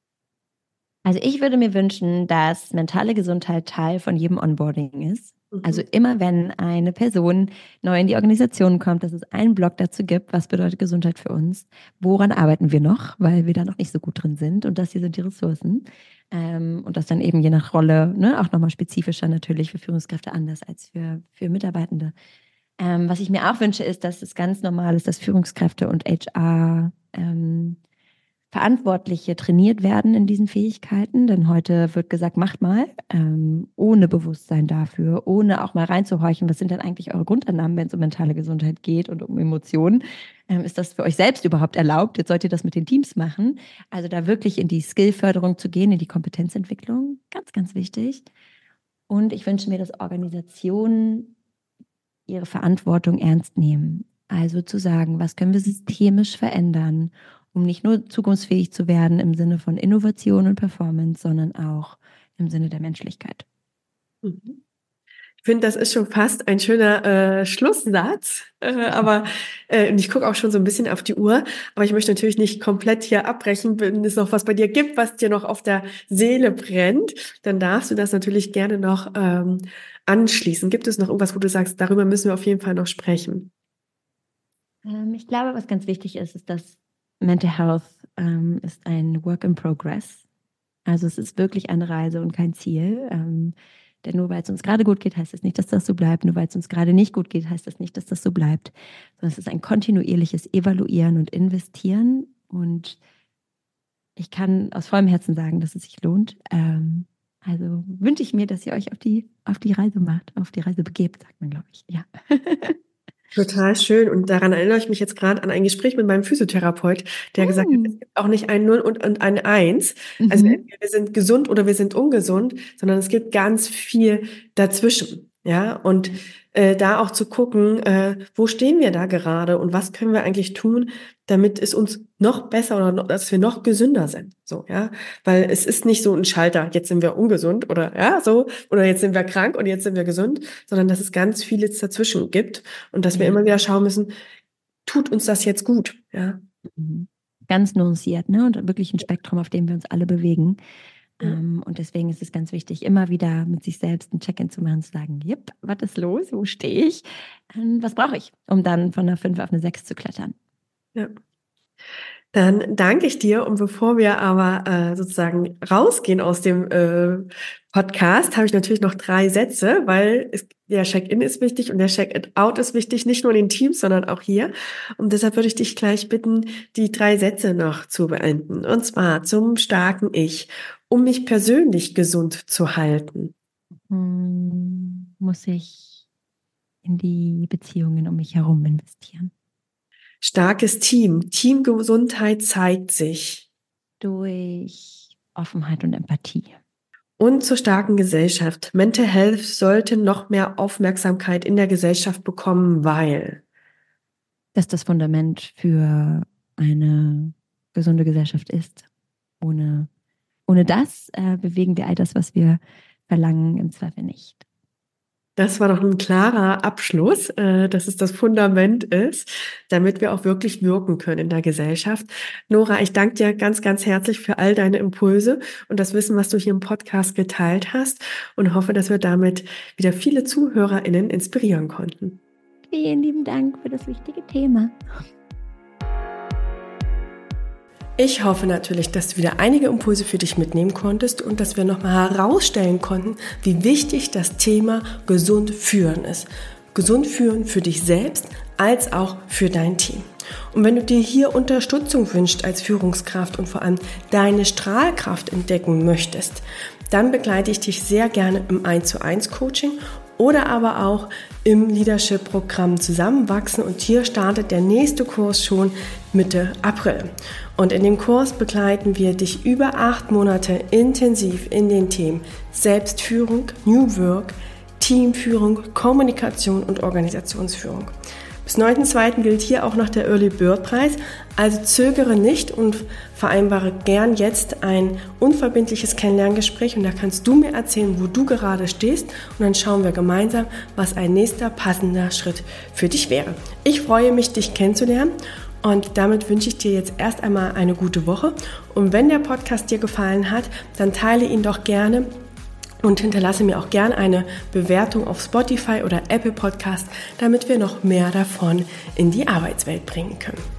Also ich würde mir wünschen, dass mentale Gesundheit Teil von jedem Onboarding ist. Also mhm. immer wenn eine Person neu in die Organisation kommt, dass es einen Blog dazu gibt, was bedeutet Gesundheit für uns, woran arbeiten wir noch, weil wir da noch nicht so gut drin sind und das hier sind die Ressourcen. Ähm, und das dann eben je nach Rolle ne, auch nochmal spezifischer natürlich für Führungskräfte anders als für, für Mitarbeitende. Ähm, was ich mir auch wünsche, ist, dass es ganz normal ist, dass Führungskräfte und HR ähm, Verantwortliche trainiert werden in diesen Fähigkeiten, denn heute wird gesagt, macht mal, ähm, ohne Bewusstsein dafür, ohne auch mal reinzuhorchen, was sind denn eigentlich eure Grundannahmen, wenn es um mentale Gesundheit geht und um Emotionen. Ähm, ist das für euch selbst überhaupt erlaubt? Jetzt sollt ihr das mit den Teams machen. Also da wirklich in die Skillförderung zu gehen, in die Kompetenzentwicklung, ganz, ganz wichtig. Und ich wünsche mir, dass Organisationen ihre Verantwortung ernst nehmen. Also zu sagen, was können wir systemisch verändern, um nicht nur zukunftsfähig zu werden im Sinne von Innovation und Performance, sondern auch im Sinne der Menschlichkeit. Mhm. finde, das ist schon fast ein schöner äh, Schlusssatz. Äh, aber äh, ich gucke auch schon so ein bisschen auf die Uhr. Aber ich möchte natürlich nicht komplett hier abbrechen. Wenn es noch was bei dir gibt, was dir noch auf der Seele brennt, dann darfst du das natürlich gerne noch ähm, anschließen. Gibt es noch irgendwas, wo du sagst, darüber müssen wir auf jeden Fall noch sprechen? Ähm, ich glaube, was ganz wichtig ist, ist, dass Mental Health ähm, ist ein Work in Progress. Also es ist wirklich eine Reise und kein Ziel. Ähm, denn nur weil es uns gerade gut geht, heißt das nicht, dass das so bleibt. Nur weil es uns gerade nicht gut geht, heißt das nicht, dass das so bleibt. Sondern es ist ein kontinuierliches Evaluieren und Investieren. Und ich kann aus vollem Herzen sagen, dass es sich lohnt. Ähm, also wünsche ich mir, dass ihr euch auf die, auf die Reise macht, auf die Reise begebt, sagt man, glaube ich. Ja. Total schön. Und daran erinnere ich mich jetzt gerade an ein Gespräch mit meinem Physiotherapeut, der mm. gesagt hat, es gibt auch nicht ein Null und, und ein Eins. Also mhm. wir sind gesund oder wir sind ungesund, sondern es gibt ganz viel dazwischen. Ja, und äh, da auch zu gucken, äh, wo stehen wir da gerade und was können wir eigentlich tun, damit es uns noch besser oder noch, dass wir noch gesünder sind. So, ja, weil es ist nicht so ein Schalter, jetzt sind wir ungesund oder ja, so, oder jetzt sind wir krank und jetzt sind wir gesund, sondern dass es ganz vieles dazwischen gibt und dass wir immer wieder schauen müssen, tut uns das jetzt gut, ja. Mhm. Ganz nuanciert, ne? Und wirklich ein Spektrum, auf dem wir uns alle bewegen. Ähm, und deswegen ist es ganz wichtig, immer wieder mit sich selbst ein Check-in zu machen, zu sagen, yep, was ist los, wo stehe ich, ähm, was brauche ich, um dann von einer 5 auf eine 6 zu klettern. Ja. Dann danke ich dir und bevor wir aber äh, sozusagen rausgehen aus dem äh, Podcast, habe ich natürlich noch drei Sätze, weil es, der Check-in ist wichtig und der Check-out ist wichtig, nicht nur in den Teams, sondern auch hier. Und deshalb würde ich dich gleich bitten, die drei Sätze noch zu beenden. Und zwar zum starken Ich um mich persönlich gesund zu halten? Hm, muss ich in die Beziehungen um mich herum investieren. Starkes Team. Teamgesundheit zeigt sich. Durch Offenheit und Empathie. Und zur starken Gesellschaft. Mental Health sollte noch mehr Aufmerksamkeit in der Gesellschaft bekommen, weil. Das das Fundament für eine gesunde Gesellschaft ist. Ohne ohne das äh, bewegen wir all das, was wir verlangen, im Zweifel nicht. Das war doch ein klarer Abschluss, äh, dass es das Fundament ist, damit wir auch wirklich wirken können in der Gesellschaft. Nora, ich danke dir ganz, ganz herzlich für all deine Impulse und das Wissen, was du hier im Podcast geteilt hast und hoffe, dass wir damit wieder viele ZuhörerInnen inspirieren konnten. Vielen lieben Dank für das wichtige Thema. Ich hoffe natürlich, dass du wieder einige Impulse für dich mitnehmen konntest und dass wir nochmal herausstellen konnten, wie wichtig das Thema gesund führen ist. Gesund führen für dich selbst als auch für dein Team. Und wenn du dir hier Unterstützung wünschst als Führungskraft und vor allem deine Strahlkraft entdecken möchtest, dann begleite ich dich sehr gerne im 1 zu 1 Coaching oder aber auch im Leadership-Programm Zusammenwachsen. Und hier startet der nächste Kurs schon Mitte April. Und in dem Kurs begleiten wir dich über acht Monate intensiv in den Themen Selbstführung, New Work, Teamführung, Kommunikation und Organisationsführung. Bis 9.2. gilt hier auch noch der Early Bird Preis, also zögere nicht und vereinbare gern jetzt ein unverbindliches Kennenlerngespräch und da kannst du mir erzählen, wo du gerade stehst und dann schauen wir gemeinsam, was ein nächster passender Schritt für dich wäre. Ich freue mich, dich kennenzulernen und damit wünsche ich dir jetzt erst einmal eine gute Woche und wenn der Podcast dir gefallen hat, dann teile ihn doch gerne und hinterlasse mir auch gerne eine Bewertung auf Spotify oder Apple Podcast, damit wir noch mehr davon in die Arbeitswelt bringen können.